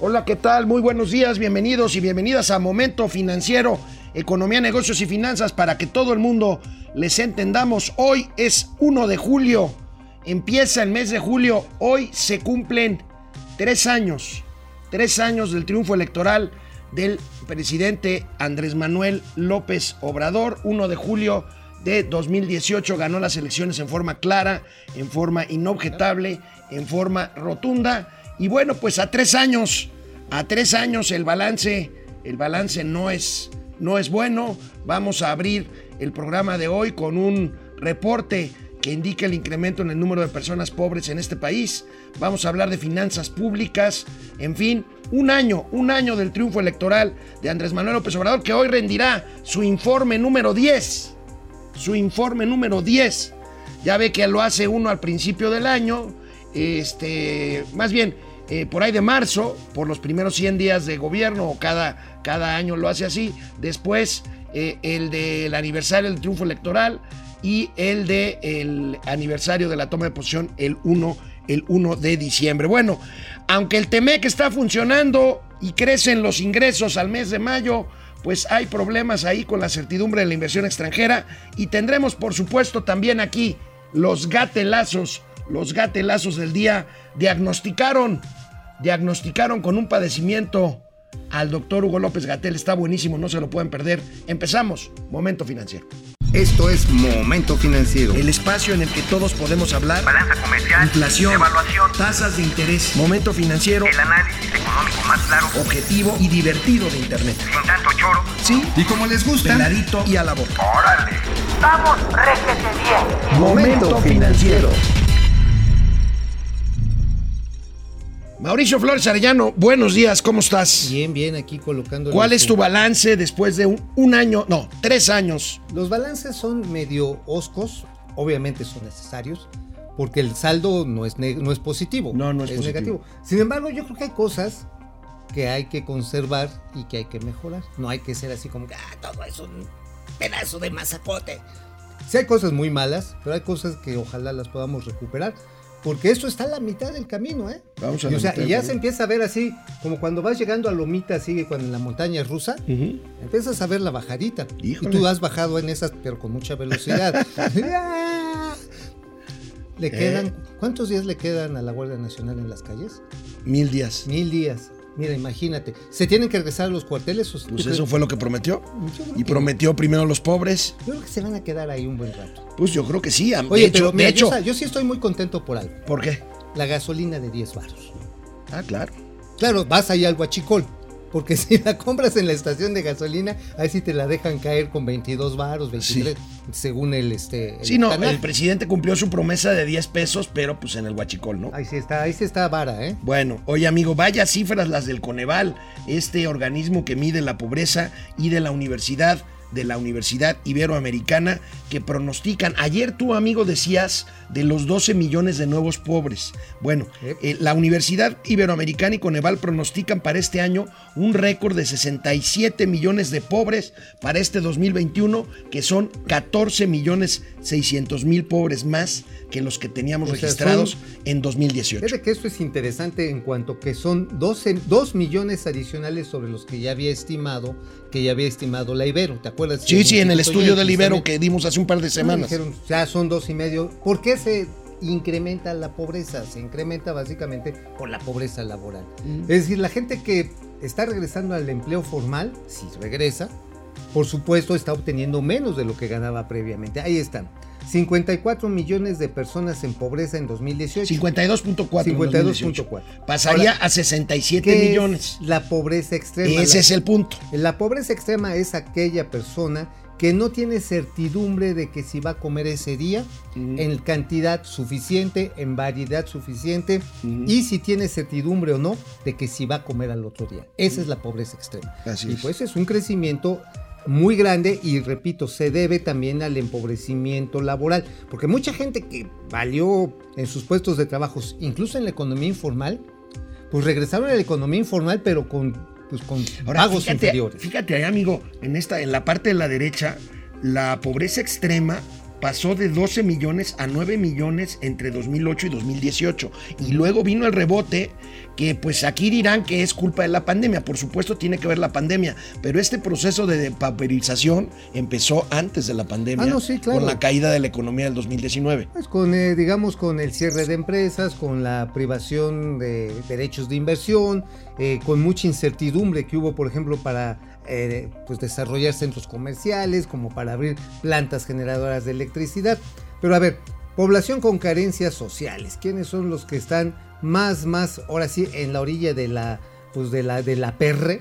Hola, ¿qué tal? Muy buenos días, bienvenidos y bienvenidas a Momento Financiero, Economía, Negocios y Finanzas para que todo el mundo les entendamos. Hoy es 1 de julio, empieza el mes de julio, hoy se cumplen tres años, tres años del triunfo electoral del presidente Andrés Manuel López Obrador, 1 de julio de 2018 ganó las elecciones en forma clara, en forma inobjetable, en forma rotunda. Y bueno, pues a tres años, a tres años el balance, el balance no es, no es bueno. Vamos a abrir el programa de hoy con un reporte que indica el incremento en el número de personas pobres en este país. Vamos a hablar de finanzas públicas, en fin, un año, un año del triunfo electoral de Andrés Manuel López Obrador que hoy rendirá su informe número 10 su informe número 10. Ya ve que lo hace uno al principio del año, este, más bien eh, por ahí de marzo, por los primeros 100 días de gobierno, o cada, cada año lo hace así. Después eh, el del aniversario del triunfo electoral y el del aniversario de la toma de posición el 1, el 1 de diciembre. Bueno, aunque el TEMEC está funcionando y crecen los ingresos al mes de mayo, pues hay problemas ahí con la certidumbre de la inversión extranjera y tendremos por supuesto también aquí los gatelazos, los gatelazos del día diagnosticaron, diagnosticaron con un padecimiento al doctor Hugo López Gatel, está buenísimo, no se lo pueden perder. Empezamos, momento financiero. Esto es Momento Financiero. El espacio en el que todos podemos hablar. Balanza comercial. Inflación. Evaluación. Tasas de interés. Momento financiero. El análisis económico más claro. Objetivo y divertido de Internet. Sin tanto choro. Sí. Y como les gusta. Peladito y a la boca. Órale. Vamos, réjete bien. Momento financiero. Mauricio Flores Arellano, buenos días, ¿cómo estás? Bien, bien, aquí colocando. ¿Cuál es tu balance después de un, un año, no, tres años? Los balances son medio oscos, obviamente son necesarios, porque el saldo no es, no es positivo. No, no es positivo. negativo. Sin embargo, yo creo que hay cosas que hay que conservar y que hay que mejorar. No hay que ser así como que, ah, todo es un pedazo de mazacote. Sí hay cosas muy malas, pero hay cosas que ojalá las podamos recuperar. Porque eso está a la mitad del camino, ¿eh? Vamos a y, o sea, y ya se empieza a ver así, como cuando vas llegando a Lomita, así, cuando en la montaña es rusa, empiezas a ver la bajadita. Híjole. Y tú has bajado en esas, pero con mucha velocidad. le ¿Eh? quedan, ¿cuántos días le quedan a la Guardia Nacional en las calles? Mil días. Mil días. Mira, imagínate. ¿Se tienen que regresar a los cuarteles? Pues crees? eso fue lo que prometió. Y que- prometió primero a los pobres. Yo creo que se van a quedar ahí un buen rato. Pues yo creo que sí. De Oye, hecho, pero de mira, hecho. yo, yo sí estoy muy contento por algo. ¿Por qué? La gasolina de 10 baros. Ah, claro. Claro, vas ahí al guachicol. Porque si la compras en la estación de gasolina, ahí sí te la dejan caer con 22 varos, 23, según el este. el Sí, no, canal. el presidente cumplió su promesa de 10 pesos, pero pues en el huachicol, ¿no? Ahí sí está, ahí sí está vara, ¿eh? Bueno, oye amigo, vaya cifras las del Coneval, este organismo que mide la pobreza y de la universidad, de la Universidad Iberoamericana, que pronostican, ayer tú amigo decías de los 12 millones de nuevos pobres. Bueno, Yep. eh, la Universidad Iberoamericana y Coneval pronostican para este año un récord de 67 millones de pobres para este 2021, que son 14 millones 600 mil pobres más que los que teníamos O sea, registrados son- en 2018. Fíjate que esto es interesante en cuanto que son 12, 2 millones adicionales sobre los que ya había estimado, que ya había estimado la Ibero, ¿te acuerdas? Sí, sí, en el estudio del Ibero que dimos hace un par de semanas. Dijeron, ya son dos y medio. ¿Por qué se incrementa la pobreza? Se incrementa básicamente por la pobreza laboral. Es decir, la gente que está regresando al empleo formal, si regresa, por supuesto está obteniendo menos de lo que ganaba previamente. Ahí están. 54 millones de personas en pobreza en 2018. 52.4. en 2018. 52.4. Pasaría Ahora, a 67 ¿Qué millones. es la pobreza extrema? Ese La- es el punto. la pobreza extrema es aquella persona que no tiene certidumbre de que si va a comer ese día en cantidad suficiente, en variedad suficiente y si tiene certidumbre o no de que si va a comer al otro día. Esa es la pobreza extrema. Así y es. pues es un crecimiento muy grande y repito, se debe también al empobrecimiento laboral, porque mucha gente que valió en sus puestos de trabajo, incluso en la economía informal, pues regresaron a la economía informal pero con pues con Ahora, pagos fíjate, inferiores. fíjate ahí, amigo, en esta, en la parte de la derecha, la pobreza extrema pasó de 12 millones a 9 millones entre 2008 y 2018. Y luego vino el rebote que pues aquí dirán que es culpa de la pandemia. Por supuesto tiene que ver la pandemia, pero este proceso de depauperización empezó antes de la pandemia Ah, no, sí, claro. con la caída de la economía del 2019. Pues con, eh, digamos, con el cierre de empresas, con la privación de derechos de inversión, eh, con mucha incertidumbre que hubo, por ejemplo, para eh, pues desarrollar centros comerciales, como para abrir plantas generadoras de electricidad. Pero a ver, población con carencias sociales, ¿quiénes son los que están más, más, ahora sí, en la orilla de la, pues de la, de la perre?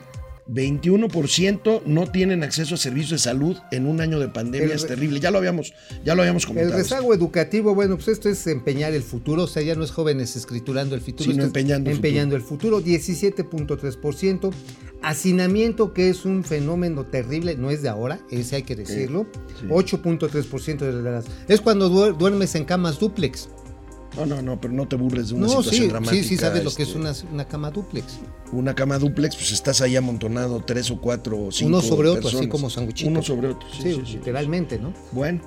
21% no tienen acceso a servicios de salud en un año de pandemia. El es terrible. Ya lo habíamos, ya lo habíamos El comentado. rezago educativo, bueno, pues esto es empeñar el futuro, o sea, ya no es jóvenes escriturando el futuro, Sino empeñando el empeñando el futuro, 17.3%. Hacinamiento, que es un fenómeno terrible, no es de ahora, ese hay que decirlo. sí. 8.3% de las... Es cuando duer- duermes en camas duplex. No, no, no, pero no te burles de una No, situación sí, dramática. sí, sí sabes lo que es este, una, una cama duplex. Una cama duplex, pues estás ahí amontonado tres o cuatro o cinco Uno sobre otro, así como sanguchito. Uno sobre otro, sí, Sí, sí, sí. literalmente, ¿no? Bueno,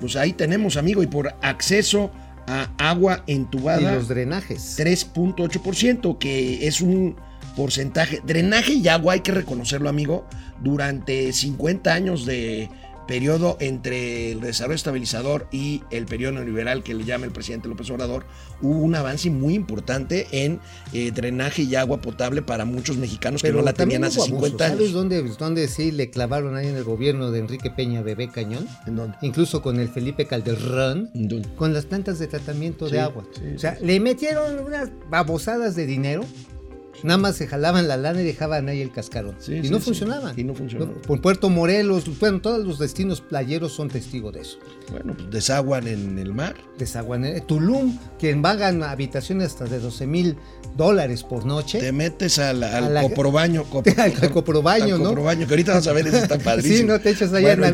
pues ahí tenemos, amigo, y por acceso a agua entubada, Y los drenajes. 3.8%, que es un porcentaje. Drenaje y agua, hay que reconocerlo, amigo, durante 50 años de periodo entre el desarrollo estabilizador y el periodo neoliberal que le llama el presidente López Obrador, hubo un avance muy importante en eh, drenaje y agua potable para muchos mexicanos que no la tenían hace hubo abusos. 50 años. ¿Sabes dónde, dónde sí le clavaron ahí en el gobierno de Enrique Peña Bebé Cañón? ¿En dónde? Incluso con el Felipe Calderón. ¿En dónde? con las plantas de tratamiento Sí, de agua. sí, o sea, sí, le metieron unas babosadas de dinero, nada más se jalaban la lana y dejaban ahí el cascarón. Sí, y sí, no sí. funcionaban. Y no funcionaban. Por Puerto Morelos, bueno, todos los destinos playeros son testigos de eso. Bueno, pues desaguan en el mar. Desaguan. eh, Tulum, que pagan habitaciones hasta de 12 mil dólares por noche. Te metes al, al A la- coprobaño. cop- Al coprobaño, al ¿no? coprobaño, que ahorita vas a ver, ese está padrísimo. Sí, no te echas allá Bueno,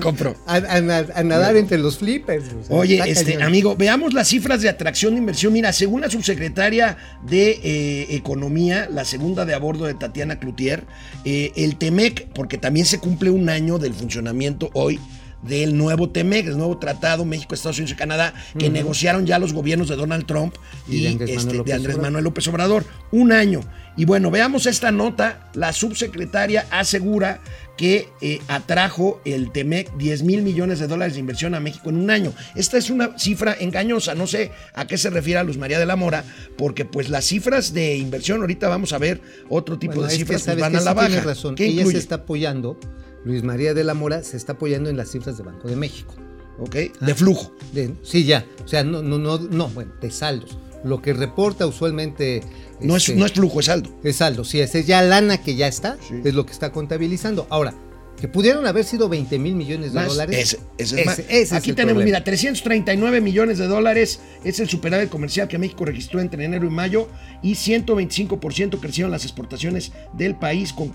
a, a- a- nadar entre los flippers. o sea, Oye, este cañón. amigo, veamos las cifras de atracción de inversión. Mira, según la subsecretaria de eh, Economía, la segunda de a bordo de Tatiana Cloutier, eh, el TEMEC, porque también se cumple un año del funcionamiento hoy del nuevo TEMEC, el nuevo tratado México, Estados Unidos y Canadá, que negociaron ya los gobiernos de Donald Trump Y y, de Andrés este, Manuel de López Andrés Obrador. Manuel López Obrador. Un año. Y bueno, veamos esta nota. La subsecretaria asegura que eh, atrajo el TEMEC 10 mil millones de dólares de inversión a México en un año. Esta es una cifra engañosa, no sé a qué se refiere a Luz María de la Mora, porque pues las cifras de inversión, ahorita vamos a ver otro tipo Bueno, de que cifras, pues sabes van que a la baja. razón. ¿Qué Ella se está apoyando, Luis María de la Mora se está apoyando en las cifras de Banco de México. ¿Ok? De flujo. De- sí, ya. O sea, no, no, no, no, bueno, de saldos. Lo que reporta usualmente. No es, este, no es flujo, es saldo. es saldo. Sí, esa es ya lana que ya está, Sí. es lo que está contabilizando. Ahora, que pudieron haber sido 20 mil millones de Más, dólares. ese- ese es más. ese es Aquí tenemos, problema. mira, 339 millones de dólares es el superávit comercial que México registró entre enero y mayo y 125% crecieron las exportaciones del país con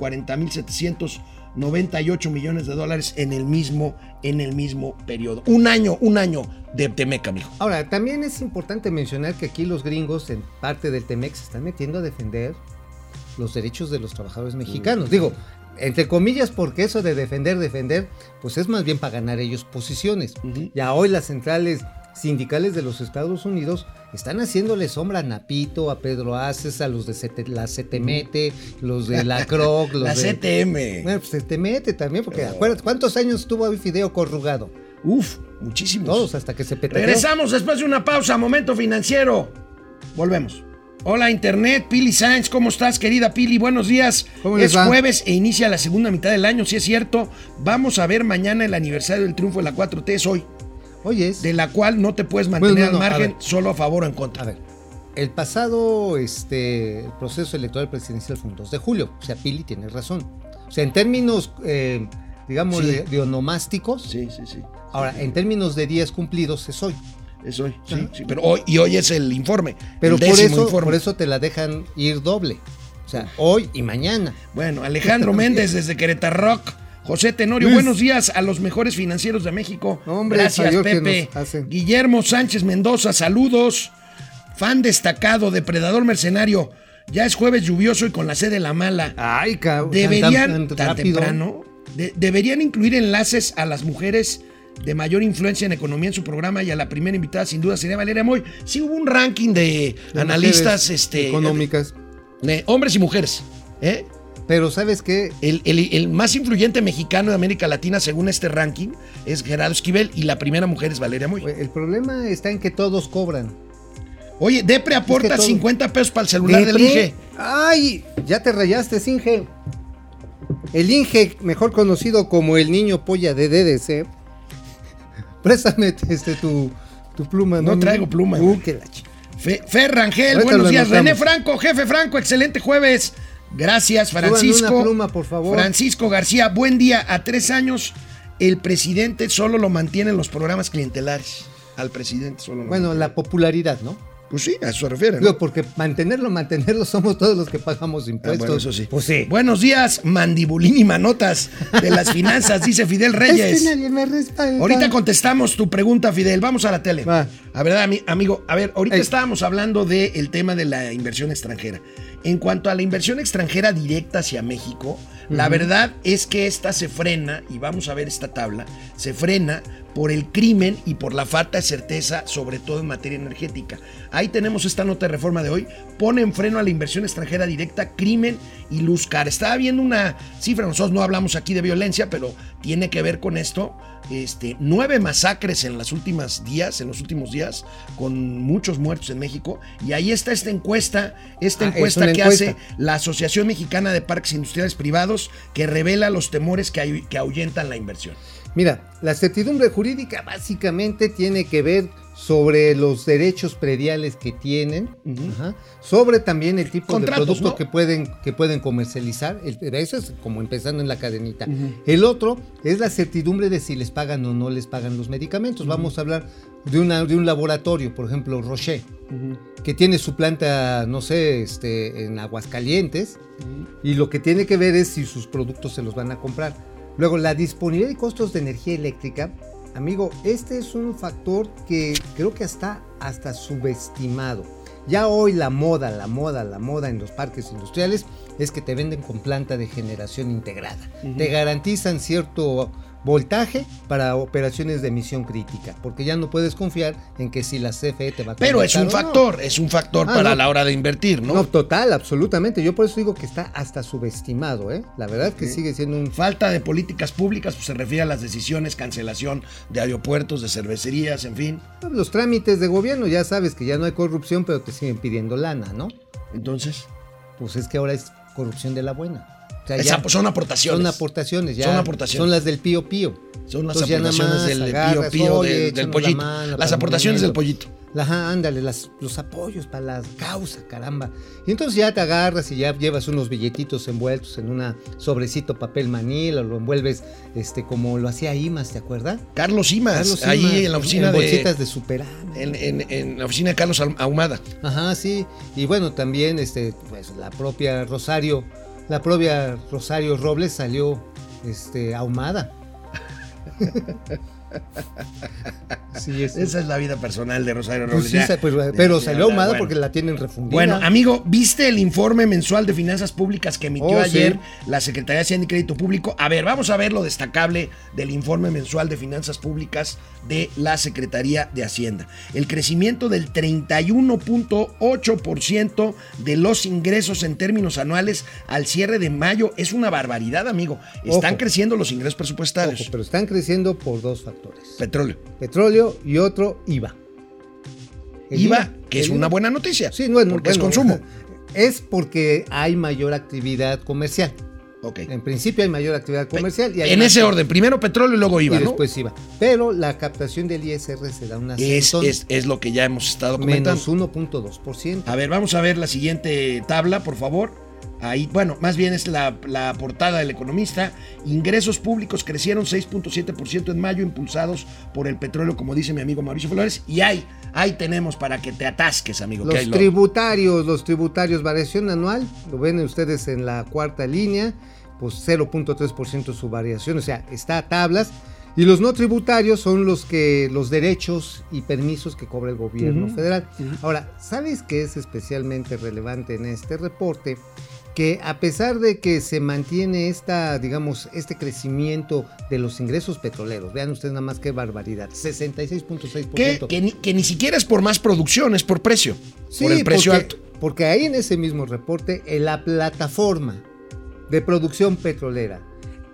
40.798 millones de dólares en el mismo en el mismo periodo. Un año, un año de Temeca, mijo. Ahora, también es importante mencionar que aquí los gringos, en parte del Temex, se están metiendo a defender los derechos de los trabajadores mexicanos. Digo, entre comillas, porque eso de defender, defender, pues es más bien para ganar ellos posiciones. Ya hoy las centrales sindicales de los Estados Unidos están haciéndole sombra a Napito, a Pedro Aces, a los de la CETEMETE, los de la CROC, los La de... CTM. Bueno, pues CETEMETE también, porque acuérdate, ¿cuántos años tuvo ahí Fideo corrugado? Uf, muchísimos. Todos hasta que se peteó. Regresamos después de una pausa, momento financiero. Volvemos. Hola Internet, Pili Sainz, ¿cómo estás querida Pili? Buenos días. ¿Cómo es va? jueves e inicia la segunda mitad del año, si es cierto. Vamos a ver mañana el aniversario del triunfo de la 4T, es hoy, Oye, es... de la cual no te puedes mantener Bueno, no, no, al margen solo a favor o en contra. A ver, el pasado este, proceso electoral presidencial fue un 2 de julio. O sea, Pili tiene razón. O sea, en términos, eh, digamos, Sí. de, de onomásticos, Sí, sí, sí. ahora, en términos de días cumplidos es hoy. Es hoy, sí, sí, pero hoy, y hoy es el informe. Pero el por eso, informe. por eso te la dejan ir doble. O sea, hoy y mañana. Bueno, Alejandro Méndez desde Querétaro Rock. José Tenorio, Luis. buenos días a los mejores financieros de México. Hombre, Gracias, Pepe. Guillermo Sánchez Mendoza, saludos. Fan destacado, depredador mercenario. Ya es jueves lluvioso y con la sed de la mala. Ay, cabrón. Deberían, tan temprano, de- deberían incluir enlaces a las mujeres de mayor influencia en economía en su programa y a la primera invitada sin duda sería Valeria Moy. Sí hubo un ranking de, De analistas este, económicas. de hombres y mujeres. ¿eh? Pero ¿sabes qué? El, el- el más influyente mexicano de América Latina según este ranking es Gerardo Esquivel y la primera mujer es Valeria Moy. El problema está en que todos cobran. Oye, Depre aporta todo- 50 pesos para el celular del Inge. ¡Ay! Ya te rayaste, Inge. El Inge, mejor conocido como el niño polla de DDC. Préstame este, tu, tu pluma. No traigo pluma, Uh, ch- Fe- Fer Rangel, buenos días. René Franco, jefe Franco, excelente jueves. Gracias, Francisco. una pluma, por favor. Francisco García, buen día. A tres años, el presidente solo lo mantiene en los programas clientelares. Al presidente solo lo Bueno, mantiene. la popularidad, ¿no? Pues sí, a eso se refiere. ¿no? Digo, porque mantenerlo, mantenerlo somos todos los que pagamos Ah, impuestos. bueno, eso sí. Pues sí. Buenos días, mandibulín y manotas de las finanzas, dice Fidel Reyes. Es que nadie me respeta. Ahorita contestamos tu pregunta, Fidel. Vamos a la tele. Va. A ver, ami- amigo, a ver, ahorita Ey. estábamos hablando del tema de la inversión extranjera. En cuanto a la inversión extranjera directa hacia México, la verdad es que esta se frena, y vamos a ver esta tabla, se frena por el crimen y por la falta de certeza, sobre todo en materia energética. Ahí tenemos esta nota de reforma de hoy. Pone en freno a la inversión extranjera directa, crimen y luz cara. Estaba viendo una cifra, nosotros no hablamos aquí de violencia, pero tiene que ver con esto. Este, nueve masacres en las últimas días, en los últimos días, con muchos muertos en México. Y ahí está esta encuesta, esta Ah, es encuesta que encuesta. hace la Asociación Mexicana de Parques Industriales Privados, que revela los temores que ahuyentan la inversión. Mira, la certidumbre jurídica básicamente tiene que ver sobre los derechos prediales que tienen, ajá, sobre también el tipo Contratos, de producto ¿no? que pueden que pueden comercializar. El- eso es como empezando en la cadenita. El otro es la certidumbre de si les pagan o no les pagan los medicamentos. Vamos a hablar de, una, de un laboratorio, por ejemplo, Rocher, que tiene su planta, no sé, este, en Aguascalientes, y lo que tiene que ver es si sus productos se los van a comprar. Luego, la disponibilidad y costos de energía eléctrica. Amigo, este es un factor que creo que está hasta subestimado. Ya hoy la moda, la moda, la moda en los parques industriales es que te venden con planta de generación integrada. Te garantizan cierto voltaje para operaciones de emisión crítica, porque ya no puedes confiar en que si la CFE te va a Pero es un no. factor, es un factor Ah, para no. la hora de invertir, ¿no? ¿no? total, absolutamente. Yo por eso digo que está hasta subestimado, ¿eh? La verdad que sigue siendo un Falta de políticas públicas, pues se refiere a las decisiones, cancelación de aeropuertos, de cervecerías, en fin. Los trámites de gobierno, ya sabes que ya no hay corrupción, pero te siguen pidiendo lana, ¿no? Entonces, Pues es que ahora es corrupción de la buena. O sea, esa- son aportaciones. son aportaciones, ya Son aportaciones. son las del pío pío. Son las Entonces aportaciones del agarras, pío pío, oye, del, del la pollito. mano las aportaciones del pollito. Ajá, ándale, las, los apoyos para la causa, caramba. Y entonces ya te agarras y ya llevas unos billetitos envueltos en una sobrecito papel manila, lo envuelves este como lo hacía Imas, ¿te acuerdas? Carlos Simas, Carlos ahí Simas, en la oficina en bolsitas de, de Superama. en, en- en la oficina de Carlos Ahum- Ahumada. Ajá, sí. Y bueno, también este, pues la propia Rosario, la propia Rosario Robles salió este, ahumada. sí, Esa es la vida personal de Rosario pues Robles. sí, pues, pero salió ahumada bueno. porque la tienen refundida. Bueno, amigo, ¿viste el informe mensual de finanzas públicas que emitió Oh, ayer la Secretaría de Hacienda y Crédito Público? A ver, vamos a ver lo destacable del informe mensual de finanzas públicas de la Secretaría de Hacienda. El crecimiento del 31.8% de los ingresos en términos anuales al cierre de mayo es una barbaridad, amigo. Están Ojo. creciendo los ingresos presupuestarios. Ojo, pero están creciendo por dos factores. Petróleo. Petróleo y otro IVA. El IVA, que es una buena noticia. Sí, bueno, porque es consumo. Es porque hay mayor actividad comercial. Ok. En principio hay mayor actividad comercial. Y en ese orden, primero petróleo y luego IVA, y ¿no? después IVA. Pero la captación del ISR se da una Es, es, es lo que ya hemos estado comentando. menos 1.2%. A ver, vamos a ver la siguiente tabla, por favor. Ahí, bueno, más bien es la, la portada del economista. Ingresos públicos crecieron 6.7% en mayo, impulsados por el petróleo, como dice mi amigo Mauricio Flores. Y ahí, ahí tenemos para que te atasques, amigo. Los tributarios, los tributarios, variación anual, lo ven ustedes en la cuarta línea, pues 0.3% su variación, o sea, está a tablas. Y los no tributarios son los que los derechos y permisos que cobra el gobierno federal. Ahora, ¿sabes qué es especialmente relevante en este reporte? Que a pesar de que se mantiene esta, digamos, este crecimiento de los ingresos petroleros, vean ustedes nada más qué barbaridad, 66.6%. Que, que ni, que ni siquiera es por más producción, es por precio. Sí, por el precio porque, alto. Porque ahí en ese mismo reporte, en la plataforma de producción petrolera,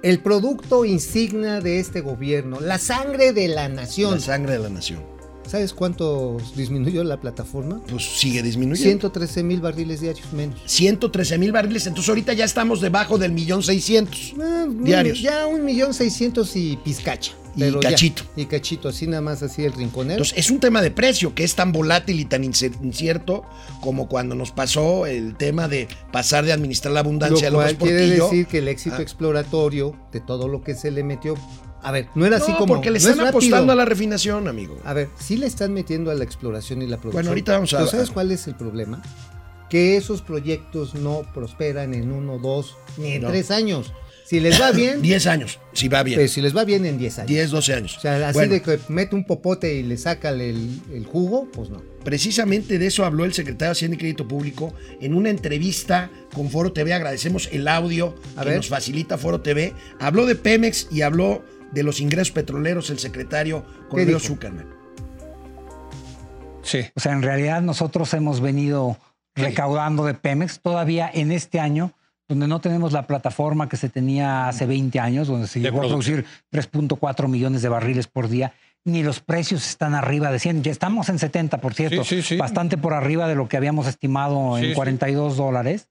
el producto insignia de este gobierno, la sangre de la nación. La sangre de la nación. ¿Sabes cuánto disminuyó la plataforma? Pues sigue disminuyendo. 113 mil barriles diarios menos. 113 mil barriles, entonces ahorita ya estamos debajo del millón seiscientos. Ah, Diarios. Ya un millón seiscientos y pizcacha. Y ya. cachito. y cachito, así nada más así el rinconero. Entonces es un tema de precio que es tan volátil y tan incierto como cuando nos pasó el tema de pasar de administrar la lo abundancia a cual López quiere Portillo. decir que el éxito Ah. exploratorio de todo lo que se le metió. A ver, no era así como. porque le no es están rápido. apostando a la refinación, amigo. A ver, sí le están metiendo a la exploración y la producción. Bueno, ahorita vamos a- Pero ¿sabes cuál es el problema? Que esos proyectos no prosperan en uno, dos, ni en No. tres años. Si les va bien, 10 años, si va bien. pues si les va bien en 10 años. 10, 12 años. O sea, así Bueno, de que mete un popote y le saca el, el jugo, pues no. Precisamente de eso habló el secretario de Hacienda y Crédito Público en una entrevista con Foro TV. Agradecemos el audio A que ver. nos facilita Foro TV. Habló de Pemex y habló de los ingresos petroleros el secretario dijo? Zuckerman. Sí. O sea, en realidad nosotros hemos venido recaudando de Pemex todavía en este año, donde no tenemos la plataforma que se tenía hace 20 años, donde se llegó a producir 3.4 millones de barriles por día, ni los precios están arriba de 100. Ya estamos en 70, por cierto, Sí, sí, sí. bastante por arriba de lo que habíamos estimado en sí. 42 dólares.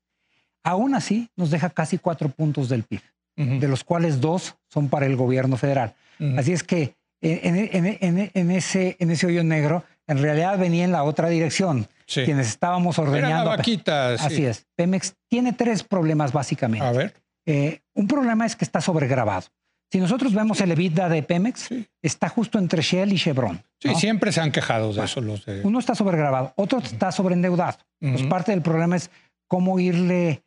Aún así, nos deja casi cuatro puntos del PIB, De los cuales dos son para el gobierno federal. Así es que en, en- en- en ese, en ese hoyo negro, en realidad venía en la otra dirección. Sí. Quienes estábamos Era la ordeñando. vaquita. sí. Así es. Pemex tiene tres problemas básicamente. A ver. Eh, un problema es que está sobregrabado. Si nosotros vemos el EBITDA de Pemex, está justo entre Shell y Chevron. Sí, ¿no? siempre se han quejado de eso los de. Uno está sobregrabado, otro está sobreendeudado. Pues parte del problema es cómo irle,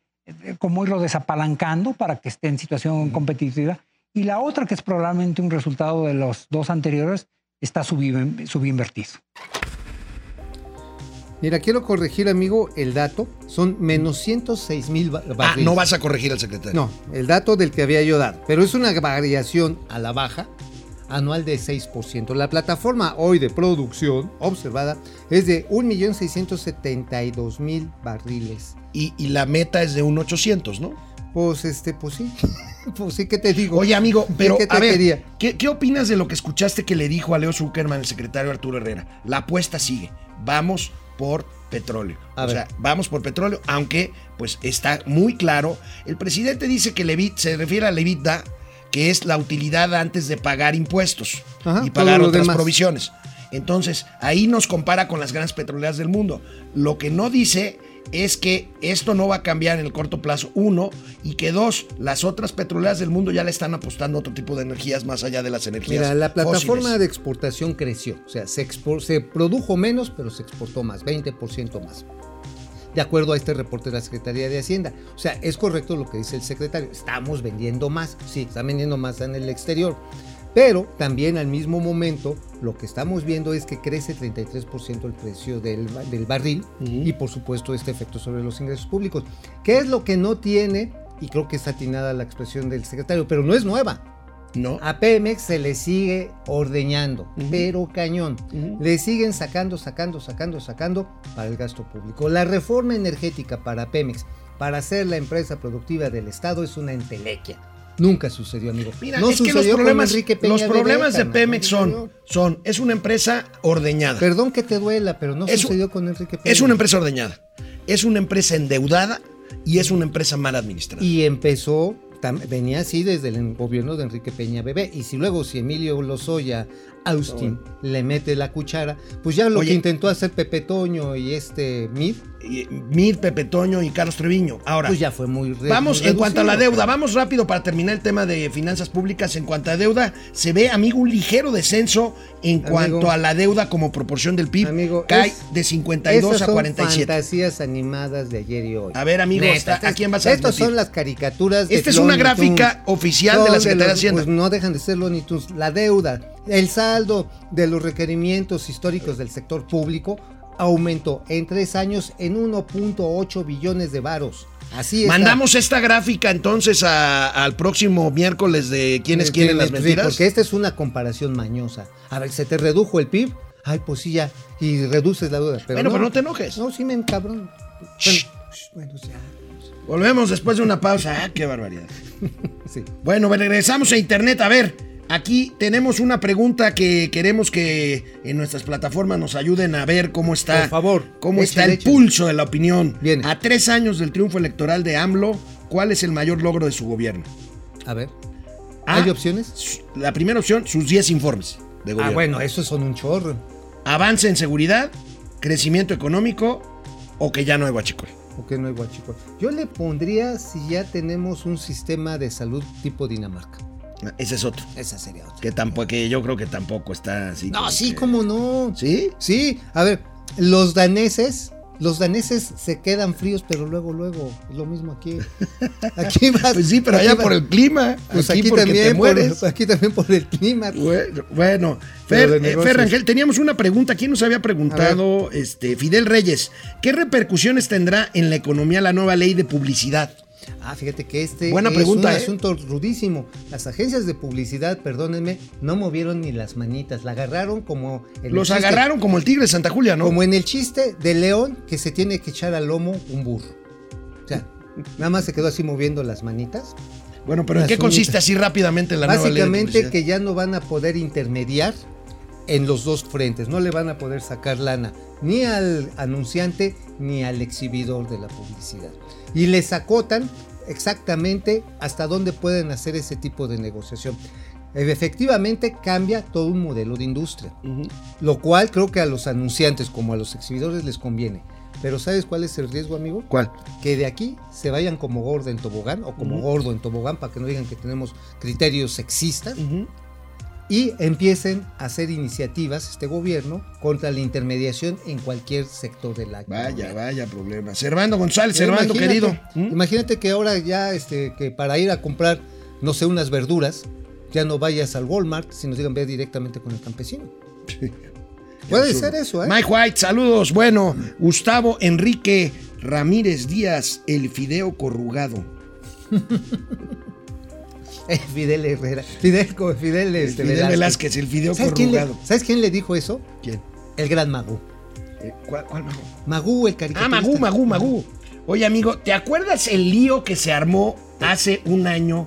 cómo irlo desapalancando para que esté en situación competitiva. Y la otra, que es probablemente un resultado de los dos anteriores, está subin- subinvertido. Mira, quiero corregir, amigo, el dato. Son menos 106 mil Ah, barriles. no vas a corregir al secretario. No, el dato del que había yo dado. Pero es una variación a la baja anual de 6%. La plataforma hoy de producción observada es de 1.672.000 barriles. Y, y la meta es de un 800, ¿no? Pues este, pues sí. pues sí, ¿qué te digo? Oye, amigo, pero ¿Qué te a ver, quería? ¿qué, qué opinas de lo que escuchaste que le dijo a Leo Zuckerman, el secretario Arturo Herrera? La apuesta sigue. Vamos por petróleo. A o ver. sea, vamos por petróleo, aunque pues está muy claro. El presidente dice que Levit se refiere a Levitda, que es la utilidad antes de pagar impuestos Ajá, y pagar otras demás. provisiones. Entonces, ahí nos compara con las grandes petroleras del mundo. Lo que no dice es que esto no va a cambiar en el corto plazo, uno, y que dos, las otras petroleras del mundo ya le están apostando a otro tipo de energías más allá de las energías. Mira, la plataforma fósiles. de exportación creció. O sea, se, se produjo menos, pero se exportó más, 20% más. De acuerdo a este reporte de la Secretaría de Hacienda. O sea, es correcto lo que dice el secretario. Estamos vendiendo más. Sí, están vendiendo más en el exterior. Pero también al mismo momento lo que estamos viendo es que crece 33% el precio del, del barril y por supuesto este efecto sobre los ingresos públicos. ¿Qué es lo que no tiene? Y creo que está atinada la expresión del secretario, pero no es nueva. ¿No? A Pemex se le sigue ordeñando, pero cañón. Le siguen sacando, sacando, sacando, sacando para el gasto público. La reforma energética para Pemex, para ser la empresa productiva del Estado, es una entelequia. Nunca sucedió, amigo. Mira, no es que los sucedió problemas, Enrique Peña los problemas de Pemex son, sucedió. son, es una empresa ordeñada. Perdón que te duela, pero no Es sucedió con Enrique Peña. Es una empresa ordeñada. Es una empresa endeudada y es una empresa mal administrada. Y empezó, venía así desde el gobierno de Enrique Peña Bebé. Y si luego, si Emilio Lozoya, Austin, le mete la cuchara, pues ya lo Oye. que intentó hacer Pepe Toño y este Mid, Y- Mir, Pepe Toño y Carlos Treviño. Ahora, pues ya fue muy re- Vamos, en cuanto a la deuda, vamos rápido para terminar el tema de finanzas públicas. En cuanto a deuda, se ve, amigo, un ligero descenso en Amigo. cuanto a la deuda como proporción del PIB. Amigo, Cae es- de 52 Esas a son 47. fantasías animadas de ayer y hoy. A ver, amigo, está- ¿a quién vas a Estas son las caricaturas de Esta es una gráfica oficial Son de la Secretaría de los- Hacienda. Pues no dejan de ser Looney Tunes. La deuda, el saldo de los requerimientos históricos del sector público aumentó en tres años en 1.8 billones de varos. Así está. Mandamos esta gráfica entonces a- al próximo miércoles de quienes quieren las mentiras. Porque esta es una comparación mañosa. A ver, se te redujo el PIB. Ay, pues sí, ya. Y reduces la duda. Pero Bueno, no, pero no te enojes. No, sí me encabrón. Shh. Bueno, bueno, ya. Volvemos después de una pausa. Ah, qué barbaridad. Sí. Bueno, regresamos a internet. A ver, aquí tenemos una pregunta que queremos que en nuestras plataformas nos ayuden a ver cómo está. Por favor, Cómo está el échale. pulso de la opinión. Viene. A tres años del triunfo electoral de AMLO, ¿cuál es el mayor logro de su gobierno? A ver. Ah, ¿Hay opciones? La primera opción, sus 10 informes de gobierno. Ah, bueno, esos son un chorro. Avance en seguridad, crecimiento económico o que ya no hay guachicol. ¿O qué no hay guachico? Yo le pondría si ya tenemos un sistema de salud tipo Dinamarca. Ese es otro. Esa sería otra. Que tampoco, que yo creo que tampoco está así. No, como sí, que- cómo no. ¿Sí? Sí, a ver, los daneses, los daneses se quedan fríos, pero luego, luego, es lo mismo aquí. Aquí vas. Pues sí, pero aquí allá vas- por el clima. Pues aquí, también, te mueres. por, aquí también por el clima. Bueno, bueno. Fer, eh. Fer Rangel, teníamos una pregunta. ¿Quién nos había preguntado? Este, Fidel Reyes. ¿Qué repercusiones tendrá en la economía la nueva ley de publicidad? Ah, fíjate que este Buena es pregunta, un ¿eh? asunto rudísimo. Las agencias de publicidad, perdónenme, no movieron ni las manitas, la agarraron como en el Los chiste- agarraron como el tigre de Santa Julia, ¿no? como en el chiste de león que se tiene que echar al lomo un burro. O sea, nada más se quedó así moviendo las manitas. Bueno, pero ¿en qué consiste así rápidamente la nueva ley de Básicamente que ya no van a poder intermediar en los dos frentes, no le van a poder sacar lana ni al anunciante ni al exhibidor de la publicidad. Y les acotan exactamente hasta dónde pueden hacer ese tipo de negociación. Efectivamente cambia todo un modelo de industria, lo cual creo que a los anunciantes como a los exhibidores les conviene. Pero ¿sabes cuál es el riesgo, amigo? ¿Cuál? que de aquí se vayan como gordo en tobogán o como gordo en tobogán para que no digan que tenemos criterios sexistas. Y empiecen a hacer iniciativas este gobierno contra la intermediación en cualquier sector de la Vaya, economía. vaya problema. Servando González, Eh, Servando, querido. ¿Mm? Imagínate que ahora ya este que para ir a comprar no sé unas verduras ya no vayas al Walmart, sino digan ve directamente con el campesino. Puede absurdo. ser eso, ¿eh? Mike White, saludos. Bueno, Gustavo Enrique Ramírez Díaz, el fideo corrugado. Eh, Fidel Herrera. Fidel, Fidel, El este, Fidel Velázquez. El fideo ¿Sabes quién, le. ¿Sabes quién le dijo eso? ¿Quién? El gran Magú. Eh, ¿Cuál, cuál Magú? Magú, el Ah, caricaturista. Magú, Magú, Magú. Oye, amigo, ¿te acuerdas el lío que se armó hace un año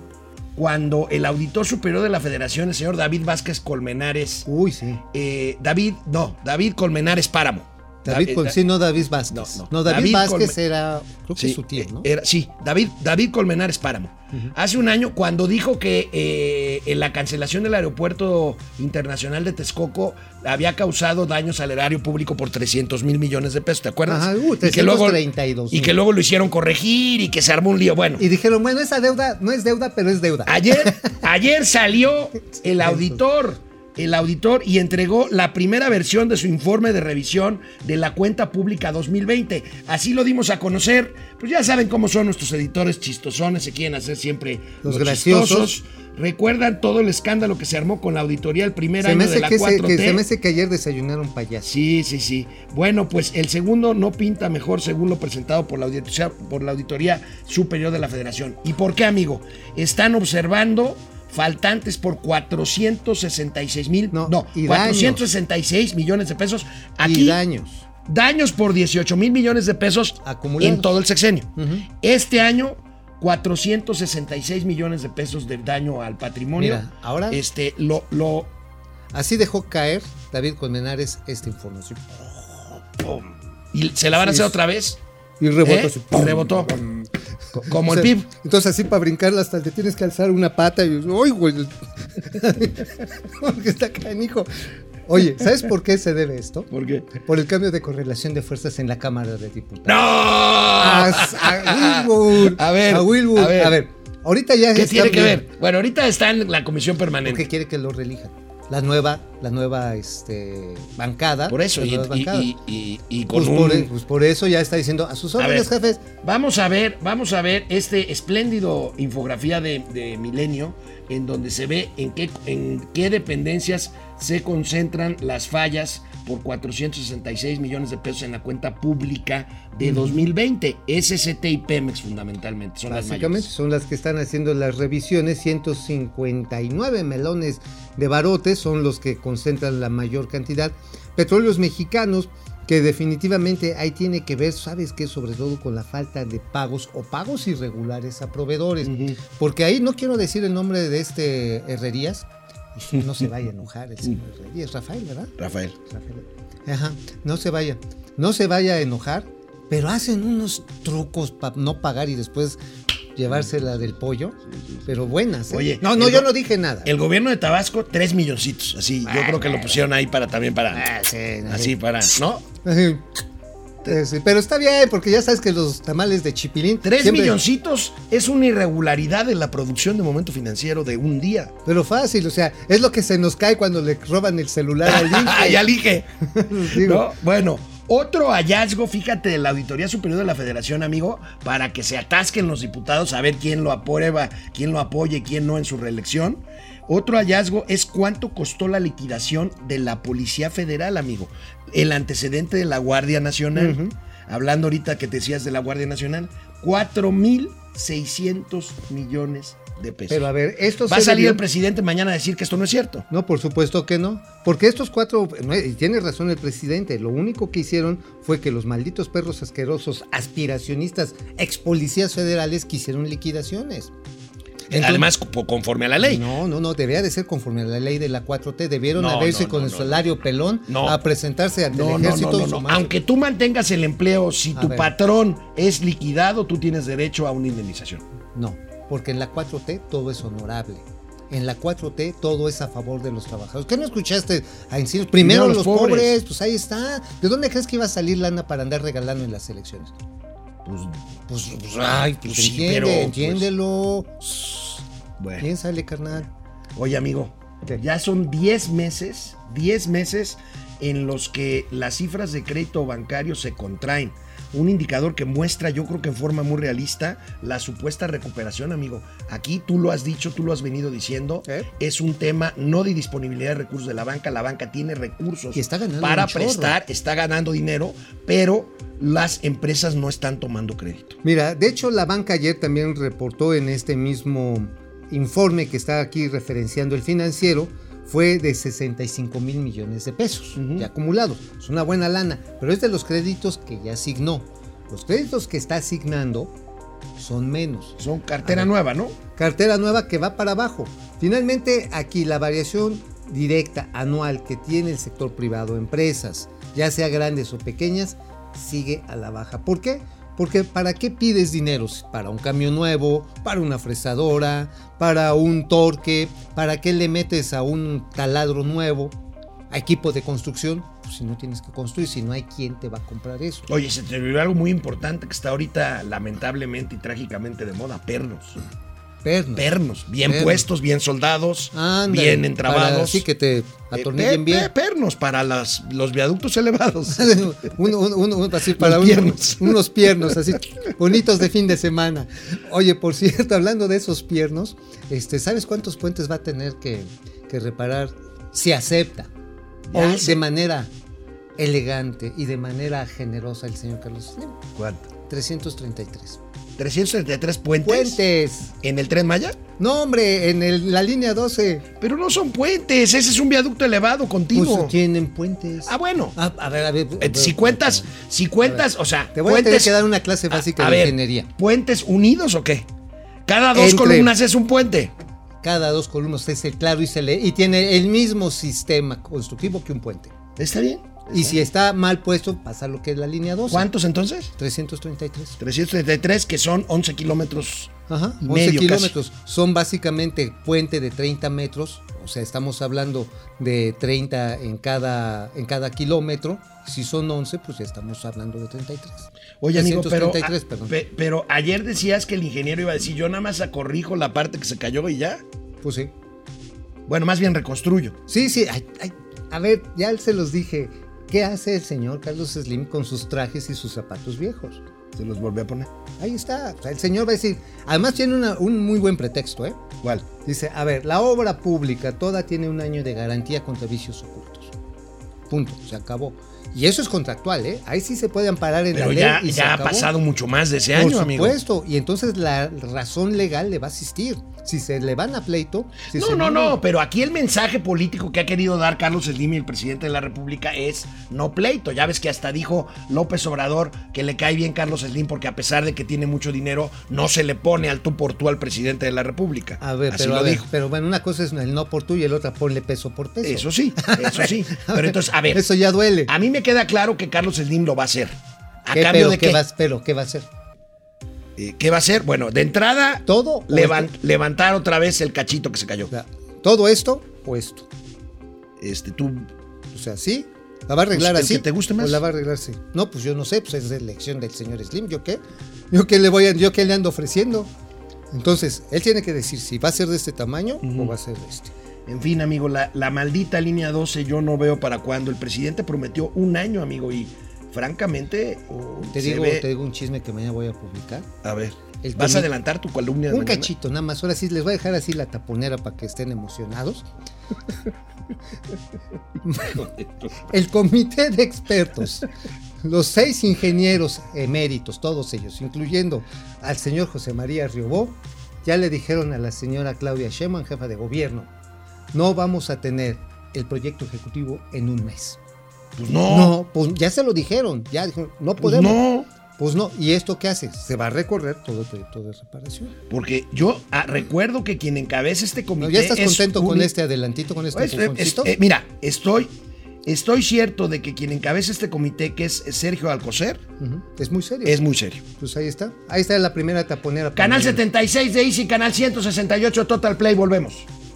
cuando el auditor superior de la federación, el señor David Vázquez Colmenares, Uy, sí. eh, David, no, David Colmenares Páramo. David, Col- sí, no David Vázquez. No, No, no. David, David Vázquez era, creo que Sí, es su tío, ¿no? era- sí, David, David Colmenares Páramo. Hace un año, cuando dijo que eh, en la cancelación del aeropuerto internacional de Texcoco había causado daños al erario público por 300 mil millones de pesos, ¿te acuerdas? Ajá, uh, y, que luego, 332 y que luego lo hicieron corregir y que se armó un lío. Bueno, Y dijeron, bueno, esa deuda no es deuda, pero es deuda. Ayer, ayer salió el auditor, el auditor y entregó la primera versión de su informe de revisión de la cuenta pública 2020. Así lo dimos a conocer. Pues ya saben cómo son nuestros editores chistosones, se quieren hacer siempre Los los, graciosos. chistosos. Recuerdan todo el escándalo que se armó con la auditoría el primer se, año me de la que, se, 4T. que se me hace que ayer desayunaron payaso. Sí, sí, sí. Bueno, pues el segundo no pinta mejor según lo presentado por la auditoría, por la auditoría superior de la federación. ¿Y por qué, amigo? Están observando faltantes por 466 mil, No, no, y 466 millones de pesos. Aquí, y daños. daños por 18 mil millones de pesos Acumulados. en todo el sexenio. Este año, 466 millones de pesos de daño al patrimonio. Mira, ahora- Este, lo, lo, Así dejó caer David Colmenares esta información. y se la van a hacer otra vez. Y rebotó ¿Eh? ¡pum! Como O el PIB. Entonces así para brincarla hasta te tienes que alzar una pata y ¡ay, güey! Porque está canijo. Oye, ¿sabes por qué se debe esto? ¿Por qué? Por el cambio de correlación de fuerzas en la Cámara de Diputados. ¡No! A, a Wilbur. A ver, A Wilbur. a ver. A ver. Ahorita ya ¿Qué tiene que bien. ver? Bueno, ahorita está en la comisión ¿Por permanente. qué quiere que lo relijan? La nueva, la nueva este, bancada. Por eso, y, y- y- y- con pues, un... por, e- pues por eso ya está diciendo a sus órdenes, jefes. Vamos a ver, vamos a ver este espléndido infografía de, de Milenio, en donde se ve en qué, en qué dependencias se concentran las fallas por 466 millones de pesos en la cuenta pública de 2020. SST y Pemex fundamentalmente son las Básicamente mayores. son las que están haciendo las revisiones, 159 melones de barotes son los que concentran la mayor cantidad. Petróleos mexicanos, que definitivamente ahí tiene que ver, ¿sabes qué? Sobre todo con la falta de pagos o pagos irregulares a proveedores. Porque ahí no quiero decir el nombre de este Herrerías, no se vaya a enojar el señor Herrerías, Rafael, ¿verdad? Rafael. Rafael. Ajá, no se vaya, no se vaya a enojar, pero hacen unos trucos para no pagar y después llevársela del pollo, pero buenas. ¿eh? Oye, no, no, yo no dije nada. El gobierno de Tabasco, 3 milloncitos. Así, yo creo que lo pusieron ahí para también para. Ah, sí, Así para. ¿No? Eh, pero está bien, porque ya sabes que los tamales de chipilín. 3 siempre- milloncitos es una irregularidad en la producción de momento financiero de un día. Pero fácil, o sea, es lo que se nos cae cuando le roban el celular al Inge. ya ¿No? Bueno, otro hallazgo, fíjate, de la Auditoría Superior de la Federación, amigo, para que se atasquen los diputados a ver quién lo aprueba, quién lo apoya y quién no en su reelección. Otro hallazgo es cuánto costó la liquidación de la Policía Federal, amigo. El antecedente de la Guardia Nacional. Hablando ahorita que te decías de la Guardia Nacional, 4.600 millones de pesos. Pero a ver, esto Va a salir debió- el presidente mañana a decir que esto no es cierto. No, por supuesto que no. Porque estos cuatro, tiene razón el presidente, lo único que hicieron fue que los malditos perros asquerosos, aspiracionistas, ex policías federales quisieron liquidaciones. Entonces- Además, co- conforme a la ley. No, no, no, debería de ser conforme a la ley de la 4T. Debieron No, haberse no, con el salario pelón a presentarse ante el ejército. Aunque tú mantengas el empleo, si A tu ver. patrón es liquidado, tú tienes derecho a una indemnización. No, porque en la 4T todo es honorable. En la 4T todo es a favor de los trabajadores. ¿Qué no escuchaste a? Primero Primero los los pobres. pobres. pues ahí está. ¿De dónde crees que iba a salir lana para andar regalando en las elecciones? Pues, Pues, pues, ay, pues, Pues sí, entiende, pero, pues, entiéndelo. bueno. Piénsale, carnal. Oye, amigo, ¿Qué? ya son 10 meses, 10 meses en los que las cifras de crédito bancario se contraen. Un indicador que muestra, yo creo que en forma muy realista, la supuesta recuperación, amigo. Aquí tú lo has dicho, tú lo has venido diciendo, ¿Eh? es un tema no de disponibilidad de recursos de la banca, la banca tiene recursos Y está ganando para prestar, está ganando dinero, pero las empresas no están tomando crédito. Mira, de hecho la banca ayer también reportó en este mismo informe que está aquí referenciando el financiero, fue de 65 mil millones de pesos Ujú. ya acumulados. Es una buena lana, pero es de los créditos que ya asignó. Los créditos que está asignando son menos. Son cartera ver. nueva, ¿no? Cartera nueva que va para abajo. Finalmente, aquí la variación directa anual que tiene el sector privado, empresas, ya sea grandes o pequeñas, sigue a la baja. ¿Por qué? Porque ¿para qué pides dinero? Para un camión nuevo, para una fresadora, para un torque, ¿para qué le metes a un taladro nuevo? A equipo de construcción, pues si no tienes que construir, si no hay quien te va a comprar eso. Oye, se te olvidó algo muy importante que está ahorita lamentablemente y trágicamente de moda, pernos. Pernos. Pernos, bien Pernos. puestos, bien soldados, bien entrabados. Así que te Eh, atornillen pe- bien. pe- pernos para las, los viaductos elevados. así para Los un- piernos. unos piernos así bonitos de fin de semana. Oye, por cierto, hablando de esos piernos, este, ¿sabes cuántos puentes va a tener que, que reparar si acepta? O de manera elegante y de manera generosa el señor Carlos Slim? ¿Cuánto? 333. 333 puentes. Puentes. ¿En el tren Maya? No, hombre, en el- la línea 12 Pero no son puentes, ese es un viaducto elevado continuo. pues, tienen puentes. ah, bueno. Ah, a ver, a ver. Eh, si cuentas, si cuentas, o sea, Te voy a tener puentes, que dar una clase básica a de ver, ingeniería. ¿Puentes unidos o qué? Cada dos Entre- columnas es un puente. Cada dos columnas es el claro y se lee y tiene el mismo sistema constructivo que un puente. ¿Está bien? Y si está mal puesto, pasa lo que es la línea 12. ¿Cuántos entonces? 333. 333, que son 11 kilómetros. Ajá, 11 Medio kilómetros. Son básicamente puente de 30 metros. O sea, estamos hablando de 30 en cada, en cada kilómetro. Si son 11, pues ya estamos hablando de 33. Oye, amigo, pero, 333, a- perdón. pe- pero ayer decías que el ingeniero iba a decir, yo nada más corrijo la parte que se cayó y ya. Pues sí. Bueno, más bien reconstruyo. Sí, sí. ay, ay, a ver, ya se los dije. ¿Qué hace el señor Carlos Slim con sus trajes y sus zapatos viejos? Se los volví a poner. Ahí está. O sea, el señor va a decir. Además, tiene una- un muy buen pretexto, ¿eh? ¿Cuál? Dice: A ver, la obra pública toda tiene un año de garantía contra vicios ocultos. Punto, se acabó. Y eso es contractual, ¿eh? Ahí sí se puede amparar en Pero la ley. ya, se ya ha acabó. pasado mucho más de ese Por año, amigo. supuesto, y entonces la razón legal le va a asistir. Si se le van a pleito. si No, se no, no, pero aquí el mensaje político que ha querido dar Carlos Slim y el presidente de la República es no pleito. Ya ves que hasta dijo López Obrador que le cae bien Carlos Slim porque a pesar de que tiene mucho dinero, no se le pone al tú por tú al presidente de la República. A ver, Así pero, lo a ver, dijo. pero bueno, una cosa es el no por tú y el otra ponle peso por peso. Eso sí, eso sí. Pero entonces, a ver, Eso ya duele. a mí me queda claro que Carlos Slim lo va a hacer. ¿A ¿Qué, cambio pero, de qué qué? va, pero qué va a hacer? Eh, ¿Qué va a hacer? Bueno, de entrada, ¿Todo o levan- esto? levantar otra vez el cachito que se cayó. O sea, todo esto o esto. Este, tú O sea, sí. ¿La va a arreglar Pues, así? que te guste más. ¿O la va a arreglar así? No, pues yo no sé, pues es la elección del señor Slim. ¿Yo qué? ¿Yo qué le voy a, yo qué le ando ofreciendo? Entonces, él tiene que decir si va a ser de este tamaño o va a ser de este. En fin, amigo, la, la maldita línea 12 yo no veo para cuándo. El presidente prometió un año, amigo, y francamente Te digo, ve- te digo un chisme que mañana voy a publicar. A ver, El ¿vas a adelantar tu columna de Un mañana? cachito, nada más. Ahora sí, les voy a dejar así la taponera para que estén emocionados. El comité de expertos, los seis ingenieros eméritos, todos ellos, incluyendo al señor José María Riobó, ya le dijeron a la señora Claudia Sheinbaum, jefa de gobierno, no vamos a tener el proyecto ejecutivo en un mes. Pues no, No, pues ya se lo dijeron, ya dijeron, no pues podemos. no, Pues no, ¿y esto qué hace? Se va a recorrer todo el proyecto de reparación. porque yo ah, recuerdo que quien encabeza este comité No, ¿Ya estás es contento con este adelantito, con este Pues, eh, es- eh, mira, estoy, estoy cierto de que quien encabeza este comité, que es Sergio Alcocer, Es muy serio. es muy serio. Pues ahí está. Ahí está la primera taponera. Canal mañana. 76 de Easy, canal 168 Total Play, volvemos.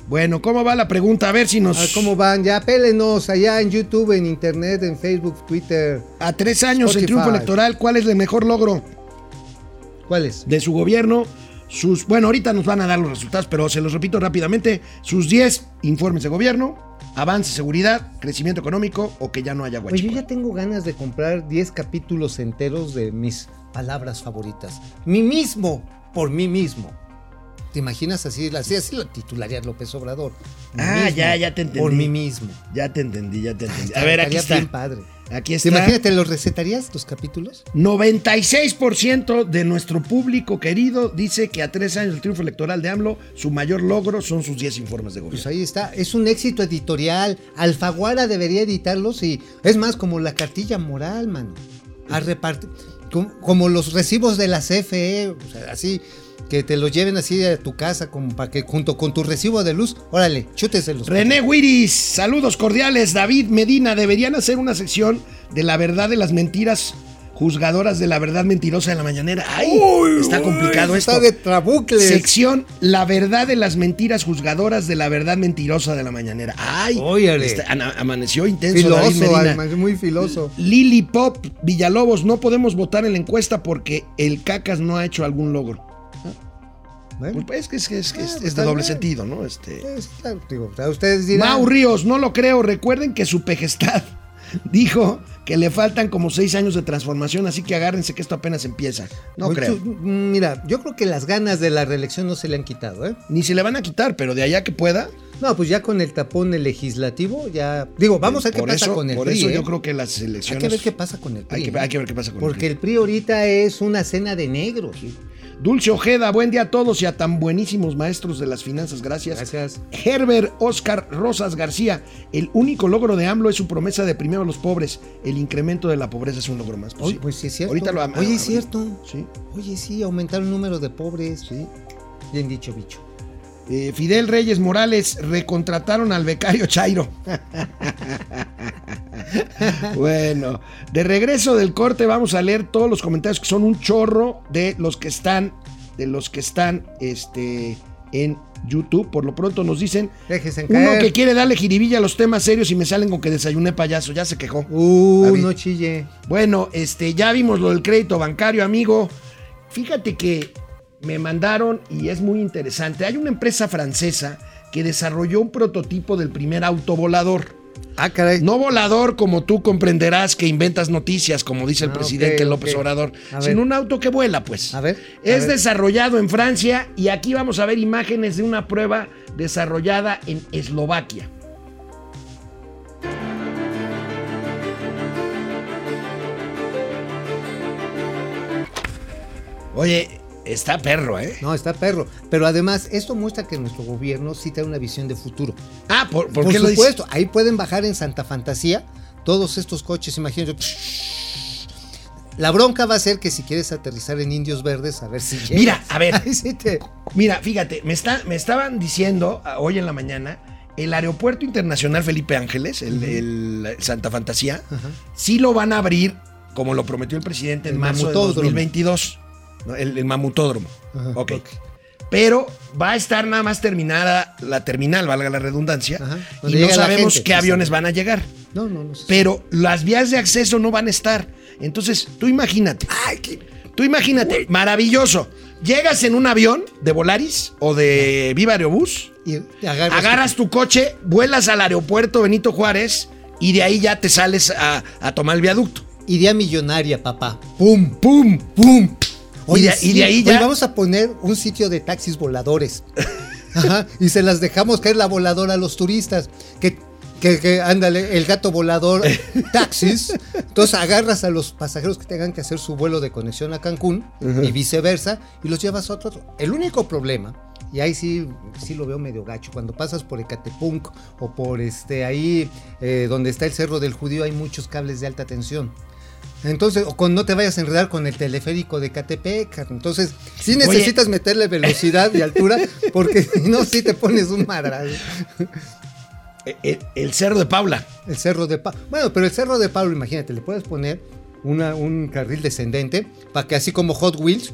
Bueno, ¿cómo va la pregunta? A ver si nos... A ver cómo van. Ya pélenos allá en YouTube, en Internet, en Facebook, Twitter. A tres años el triunfo electoral, ¿cuál es el mejor logro ¿Cuáles? de su gobierno? Sus, bueno, ahorita nos van a dar los resultados, pero se los repito rápidamente. Sus 10 informes de gobierno, avance, seguridad, crecimiento económico o que ya no haya Oye, yo guachicoleo. ya tengo ganas de comprar 10 capítulos enteros de mis palabras favoritas. Mí mismo, por mí mismo. ¿Te imaginas así? Así, así lo titularía López Obrador. Ah, mismo, ya, ya te entendí. Por mí mismo. Ya te entendí, ya te entendí. A ver, aquí está. bien padre. Aquí ¿Te está. imaginas, los recetarías los capítulos? 96% de nuestro público querido dice que a tres años del triunfo electoral de AMLO, su mayor logro son sus 10 informes de Pues gobierno. ahí está, es un éxito editorial. Alfaguara debería editarlos y es más como la cartilla moral, mano. A repartir, como, como los recibos de la CFE, o sea, así que te los lleven así a tu casa como para que junto con tu recibo de luz, órale, chúteselos. René Wiris, saludos cordiales. David Medina, deberían hacer una sección de la verdad de las mentiras juzgadoras de la verdad mentirosa de la mañanera. ¡Ay! está complicado esto. Está de trabucles. Sección La verdad de las mentiras juzgadoras de la verdad mentirosa de la mañanera. ¡Ay! Está- amaneció intenso David filoso, Medina. además, muy filoso. Lili Pop Villalobos, no podemos votar en la encuesta porque el cacas no ha hecho algún logro. Pues es que es, es, Ah, es de doble sentido, ¿no? Este. pues, digo, o sea, ustedes dirán. Mau Ríos, no lo creo. Recuerden que su pejestad dijo que le faltan como seis años de transformación, así que agárrense que esto apenas empieza. No Muy creo. chu- Mira, yo creo que las ganas de la reelección no se le han quitado, ¿eh? Ni se le van a quitar, pero de allá que pueda. No, pues ya con el tapón el legislativo, ya. Digo, vamos a ver qué por pasa eso, con el Por PRI. eso ¿eh? yo creo que las Hay elecciones. que ver qué pasa con el PRI. hay que, ¿eh? hay que ver qué pasa con Porque el el PRI ahorita es una cena de negros. Dulce Ojeda, buen día a todos y a tan buenísimos maestros de las finanzas. Gracias. Gracias. Herbert Oscar Rosas García, el único logro de AMLO es su promesa de primero a los pobres. El incremento de la pobreza es un logro más. Pues Oye, sí. pues sí es cierto. Ahorita lo Oye, es cierto. Sí. Oye, sí, aumentaron el número de pobres. Sí. Bien dicho, bicho. Eh, Fidel Reyes Morales recontrataron al becario Chairo. bueno, de regreso del corte vamos a leer todos los comentarios que son un chorro de los que están, de los que están, este, en YouTube. Por lo pronto nos dicen Déjense uno que quiere darle jiribilla a los temas serios y me salen con que desayuné payaso. Ya se quejó. Uh, David. no chille. Bueno, este, ya vimos lo del crédito bancario, amigo. Fíjate que me mandaron y es muy interesante. Hay una empresa francesa que desarrolló un prototipo del primer auto volador. Ah, caray. No volador como tú comprenderás que inventas noticias, como dice el ah, presidente López. Obrador, sino un auto que vuela, pues. A ver. Es desarrollado en Francia y aquí vamos a ver imágenes de una prueba desarrollada en Eslovaquia. Oye, está perro, ¿eh? No, está perro. Pero además, esto muestra que nuestro gobierno sí tiene una visión de futuro. Ah, ¿por, por Por qué lo dices? supuesto, ahí pueden bajar en Santa Fantasía todos estos coches, imagínate. La bronca va a ser que si quieres aterrizar en Indios Verdes, a ver si llegas. Mira, a ver. Sí te- Mira, fíjate, me, está, me estaban diciendo ah, hoy en la mañana, el Aeropuerto Internacional Felipe Ángeles, el, el Santa Fantasía, sí lo van a abrir, como lo prometió el presidente en El marzo de mamutódromo. 2022. ¿No? El, el mamutódromo. Ajá, ok. ok. Pero va a estar nada más terminada la terminal, valga la redundancia, Ajá, y no sabemos gente, qué aviones van a llegar. No, no, no. sé. Pero las vías de acceso no van a estar. Entonces, tú imagínate. Tú imagínate, maravilloso. Llegas en un avión de Volaris o de Viva Aerobús, Y agarras, agarras tu coche, vuelas al aeropuerto Benito Juárez y de ahí ya te sales a, a tomar el viaducto. Idea millonaria, papá. ¡Pum, pum, pum! Y, de, sí, y de ahí oye, ya. vamos a poner un sitio de taxis voladores. Ajá, y se las dejamos caer la voladora a los turistas. Que, que, que, ándale, el gato volador, taxis. Entonces agarras a los pasajeros que tengan que hacer su vuelo de conexión a Cancún y viceversa y los llevas a otro. El único problema, y ahí sí, sí lo veo medio gacho, cuando pasas por Ecatepunk o por este ahí eh, donde está el Cerro del Judío hay muchos cables de alta tensión. Entonces, o con, no te vayas a enredar con el teleférico de Catepec. Entonces, sí necesitas meterle velocidad y altura, porque si no, sí te pones un madrazo. El, el cerro de Paula. El cerro de Pablo. Bueno, pero el cerro de Pablo, imagínate, le puedes poner una, un carril descendente para que así como Hot Wheels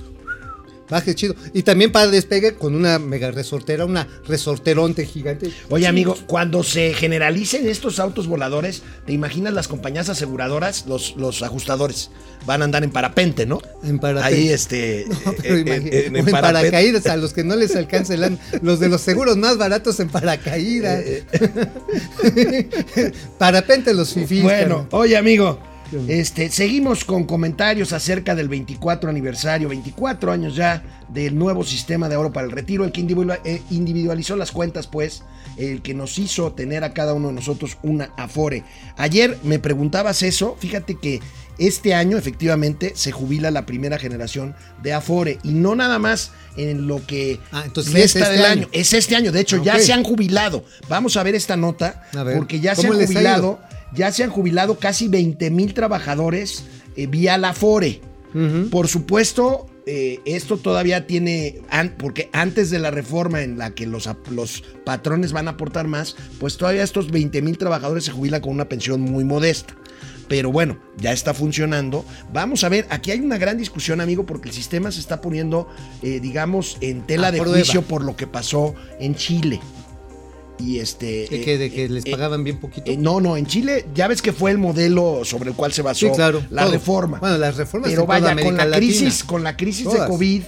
baje chido. Y también para despegue con una mega resortera, una resorteronte gigante. Oye, amigo, cuando se generalicen estos autos voladores, ¿te imaginas las compañías aseguradoras, los, los ajustadores? Van a andar en parapente, ¿no? En parapente. Ahí, este. No, pero eh, imagínate, eh, en en paracaídas, a los que no les alcanza el los de los seguros más baratos en paracaídas. Parapente los fifís. Bueno, oye, amigo. Este, seguimos con comentarios acerca del 24 aniversario, 24 años ya del nuevo sistema de ahorro para el retiro, el que eh, individualizó las cuentas, pues, el que nos hizo tener a cada uno de nosotros una Afore. Ayer me preguntabas eso, fíjate que este año efectivamente se jubila la primera generación de Afore y no nada más en lo que Ah, entonces resta es este del año. año, es este año, de hecho ya Ok. se han jubilado. Vamos a ver esta nota ver, porque ya se ¿cómo han ha jubilado ya se han jubilado casi 20 mil trabajadores eh, vía la FORE. Por supuesto, eh, esto todavía tiene, an- porque antes de la reforma en la que los, los patrones van a aportar más, pues todavía estos 20 mil trabajadores se jubilan con una pensión muy modesta. Pero bueno, ya está funcionando. Vamos a ver, aquí hay una gran discusión, amigo, porque el sistema se está poniendo, eh, digamos, en tela A de prueba. juicio por lo que pasó en Chile. Y este. ¿De eh, que, de que eh, les eh, pagaban bien poquito? no, no, en Chile ya ves que fue el modelo sobre el cual se basó Sí, claro, la todo. reforma. Bueno, las reformas Pero vaya, América con la Latina. crisis, con la crisis de. COVID,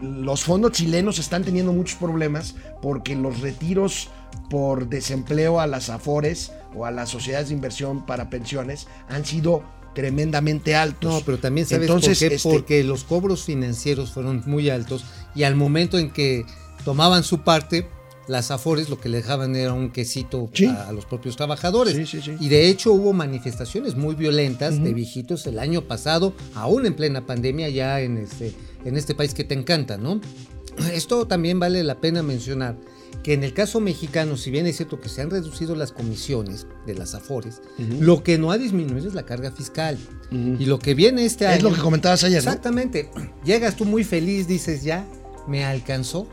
los fondos chilenos están teniendo muchos problemas porque los retiros por desempleo a las AFORES o a las sociedades de inversión para pensiones han sido tremendamente altos. No, pero también sabes Entonces, por qué, este, porque los cobros financieros fueron muy altos y al momento en que tomaban su parte, las afores lo que le dejaban era un quesito Sí. a, a los propios trabajadores. Sí, sí, sí. Y de hecho hubo manifestaciones muy violentas de viejitos el año pasado, aún en plena pandemia ya en este, en este país que te encanta, ¿no? Esto también vale la pena mencionar que en el caso mexicano, si bien es cierto que se han reducido las comisiones de las afores, lo que no ha disminuido es la carga fiscal. Y lo que viene este año... es lo que comentabas ayer, ¿no? Exactamente. Llegas tú muy feliz, dices ya, me alcanzó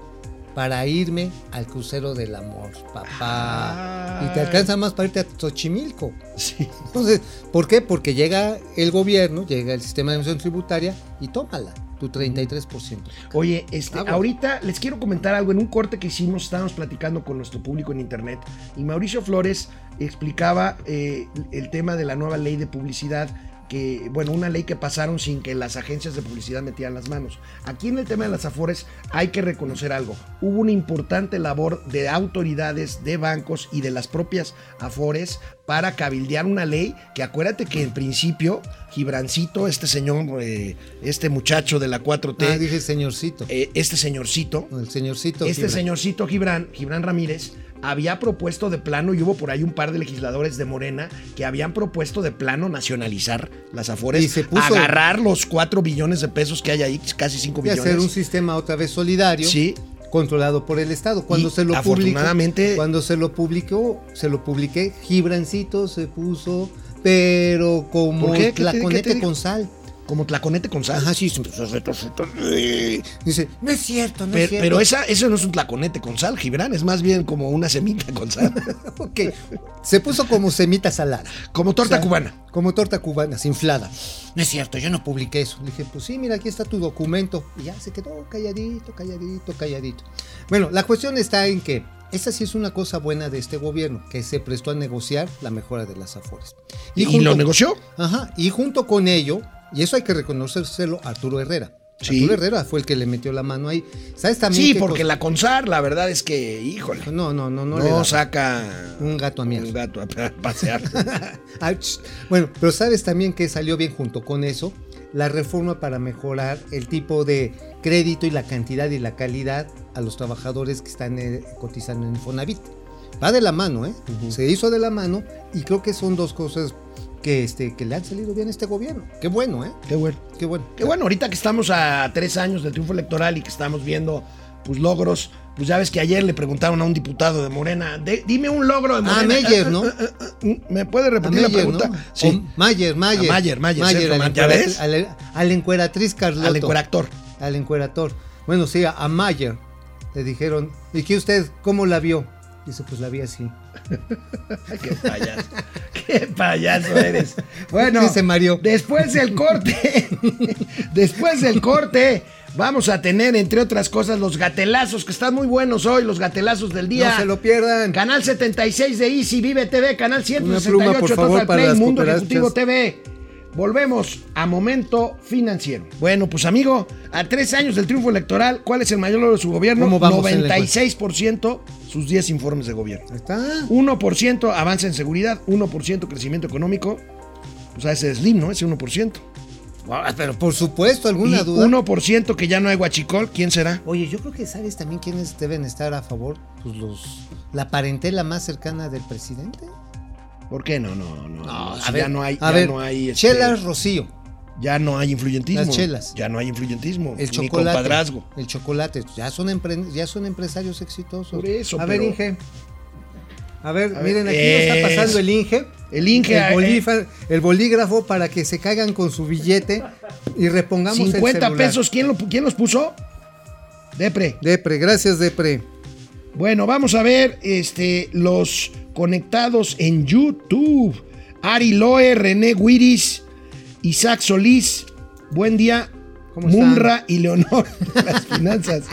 para irme al crucero del amor, papá. Y te alcanza más para irte a Xochimilco. Sí. Entonces, ¿por qué? Porque llega el gobierno, llega el sistema de emisión tributaria y tómala, tu 33%. Oye, este, Agua. ahorita les quiero comentar algo. En un corte que hicimos, estábamos platicando con nuestro público en internet y Mauricio Flores explicaba eh, el tema de la nueva ley de publicidad. Que, bueno, una ley que pasaron sin que las agencias de publicidad metieran las manos. Aquí en el tema de las Afores hay que reconocer algo. Hubo una importante labor de autoridades, de bancos y de las propias Afores para cabildear una ley que acuérdate que en principio Gibrancito, este señor, eh, este muchacho de la 4T, Ah, dije señorcito. eh, este señorcito, el señorcito. este Gibran. señorcito Gibran, Gibran Ramírez, había propuesto de plano, y hubo por ahí un par de legisladores de Morena que habían propuesto de plano nacionalizar las Afores, Y se puso- agarrar los 4 billones de pesos que hay ahí, casi 5 Y billones. hacer un sistema otra vez solidario. Sí. Controlado por el Estado. Cuando Y se lo afortunadamente- publicó, cuando se lo publicó, se lo publiqué, Gibrancito se puso, pero como ¿Por qué? ¿Qué te- tlaconete qué te dijo? con sal. Como tlaconete con sal. Ajá, sí, se retorcer. Dice, no es cierto, no Pero, es cierto. pero esa, eso no es un tlaconete con sal, Gibran, es más bien como una semita con sal. Ok. Se puso como semita salada. como torta O sea, cubana. Como torta cubana, inflada. No es cierto, yo no publiqué eso. Le dije, pues sí, mira, aquí está tu documento. Y ya se quedó calladito, calladito, calladito. Bueno, la cuestión está en que esa sí es una cosa buena de este gobierno, que se prestó a negociar la mejora de las afores. ¿Y, junto- lo negoció? Ajá, y junto con ello, y eso hay que reconocérselo a Arturo Herrera. Sí. Arturo Herrera fue el que le metió la mano ahí. ¿Sabes también Sí, porque la CONSAR, la verdad es que, híjole, No, no, no, no, no, le saca Un gato a miar. un gato a pasear. Bueno, pero sabes también que salió bien junto con eso la reforma para mejorar el tipo de crédito y la cantidad y la calidad a los trabajadores que están eh, cotizando en Infonavit. Va de la mano, ¿eh? Se hizo de la mano y creo que son dos cosas que, este, que le han salido bien a este gobierno. Qué bueno, ¿eh? Qué bueno. Qué bueno. Qué bueno, ahorita que estamos a tres años del triunfo electoral y que estamos viendo pues logros, pues ya ves que ayer le preguntaron a un diputado de Morena, de- dime un logro de Ah, Morena. Meyer, ¿no? ¿Me puede A repetir la Mayer, pregunta? ¿no? Sí. O Mayer, Mayer. A Mayer, Mayer, a la Mayer, ¿ya encueratriz- ves? a la- a la encueratriz Carlotto. Al encueractor. al encuerator. Bueno, sí, a Mayer le dijeron, ¿y qué usted cómo la vio? Dice, pues la vi así. Qué payaso. qué payaso eres. Bueno, Dice Mario. después del corte, después del corte, vamos a tener, entre otras cosas, los gatelazos, que están muy buenos hoy, los gatelazos del día. No se lo pierdan. Canal 76 de Easy, Vive TV, Canal Una 168, pluma, por favor, Total Play, Mundo. Ejecutivo TV. Volvemos a Momento Financiero. Bueno, pues amigo, a tres años del triunfo electoral, ¿cuál es el mayor logro de su gobierno? ¿Cómo vamos en la 96% sus 10 informes de gobierno. Ahí está. 1% avance en seguridad, 1% crecimiento económico. Pues a ese es Slim, ¿no? Ese 1%. Ah, Pero por supuesto, Y alguna duda. 1% que ya no hay guachicol, ¿quién será? Oye, yo creo que sabes también quiénes deben estar a favor, pues los la parentela más cercana del presidente. ¿Por qué no? No, no. no, a si ver, ya no hay, a ya ver, no hay este, Chelas Rocío, ya no hay influyentismo. Las chelas. Ya no hay influyentismo. el ni chocolate, compadrazgo. el chocolate, ya son empre- ya son empresarios exitosos. Por eso, A ver, Inge. A ver, A ver, miren, aquí nos es- está pasando el Inge. El Inge, el, eh, el bolígrafo para que se caigan con su billete y repongamos el 50 celular. pesos, ¿quién, lo, ¿quién los puso? Depre. Depre, gracias Depre. Bueno, vamos a ver este, los conectados en YouTube. Ari Loe, René Guiris, Isaac Solís. Buen día. ¿Cómo Munra y Leonor. Las finanzas.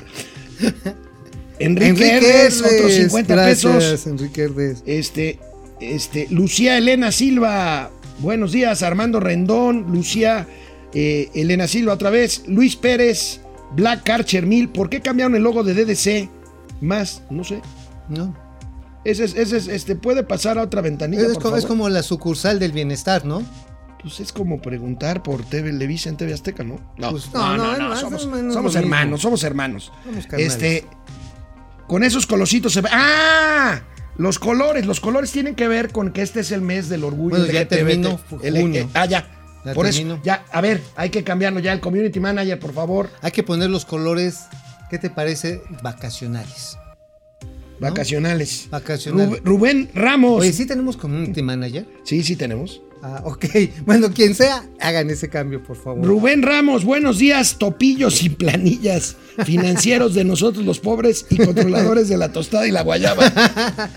Enrique, Enrique Herdes, Herdes, otros 50 gracias, pesos. Enrique Herdes. Este, este, Lucía Elena Silva. Buenos días, Armando Rendón. Lucía eh, Elena Silva otra vez. Luis Pérez, Black Archer Mil. ¿Por qué cambiaron el logo de DDC? Más, no sé. ¿no? Ese es, ese es, este, puede pasar a otra ventanilla. Es, por como, es favor? como la sucursal del bienestar, ¿no? Pues es como preguntar por TV Levisa en TV Azteca, ¿no? No, Pues, no, no, no, somos, no hermanos, somos hermanos. Somos este, con esos colorcitos se ve. ¡Ah! Los colores, los colores tienen que ver con que este es el mes del orgullo Bueno, ya El- junio. eh, ah, ya. Ya Por terminó. eso, ya, a ver, hay que cambiarlo ya. El community manager, por favor. Hay que poner los colores, ¿qué te parece? Vacacionales. Vacacionales. Vacacionales. Rub- Rubén Ramos. Oye, ¿sí tenemos community manager? Sí, sí tenemos. Ah, ok. Bueno, quien sea, hagan ese cambio, por favor. Rubén Ramos, buenos días, topillos y planillas financieros de nosotros los pobres y controladores de la tostada y la guayaba.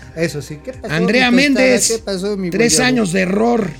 Eso sí. ¿Qué pasó, Andrea mi tostada? Méndez, ¿Qué pasó, mi tres años de error,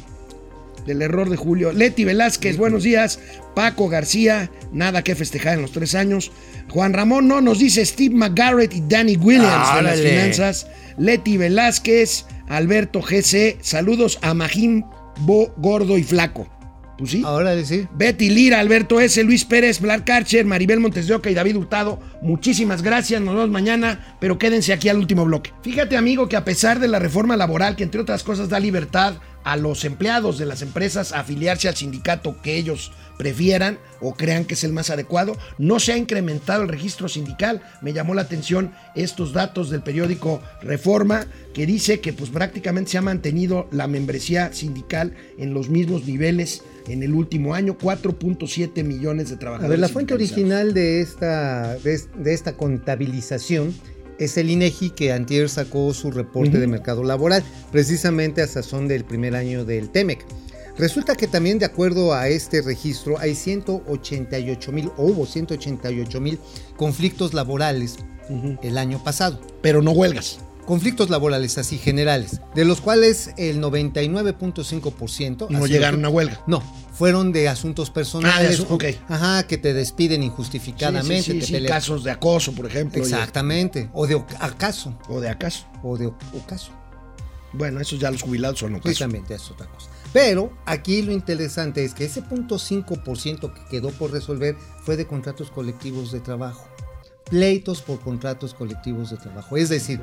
del error de Julio. Leti Velázquez, buenos días. Paco García, nada que festejar en los tres años. Juan Ramón no nos dice Steve McGarrett y Danny Williams de las finanzas. Leti Velázquez, Alberto GC, saludos a Magín Bo Gordo y Flaco. Pues sí. Ahora sí. Betty Lira, Alberto S., Luis Pérez, Black Archer, Maribel Montes de Oca y David Hurtado. Muchísimas gracias, nos vemos mañana, pero quédense aquí al último bloque. Fíjate, amigo, que a pesar de la reforma laboral, que entre otras cosas da libertad a los empleados de las empresas a afiliarse al sindicato que ellos prefieran o crean que es el más adecuado. No se ha incrementado el registro sindical. Me llamó la atención estos datos del periódico Reforma que dice que pues prácticamente se ha mantenido la membresía sindical en los mismos niveles en el último año, 4.7 millones de A trabajadores. ver, la fuente original de esta, de, es- de esta contabilización es el INEGI que antier sacó su reporte de mercado laboral, precisamente a sazón del primer año del TEMEC. Resulta que también de acuerdo a este registro hay 188 mil, o hubo 188 mil conflictos laborales el año pasado. Pero no huelgas. Conflictos laborales así generales, de los cuales el 99.5% No llegaron que- a huelga. no, fueron de asuntos personales. Ah, de asu- ok. Ajá, que te despiden Sí, injustificadamente. sí, sí, sí, casos de acoso, por ejemplo. Exactamente. O de acaso. O de acaso. O de ocaso. Bueno, esos ya los jubilados son ocaso. Precisamente, es otra cosa. Pero aquí lo interesante es que ese punto 5% que quedó por resolver fue de contratos colectivos de trabajo. Pleitos por contratos colectivos de trabajo. Es decir,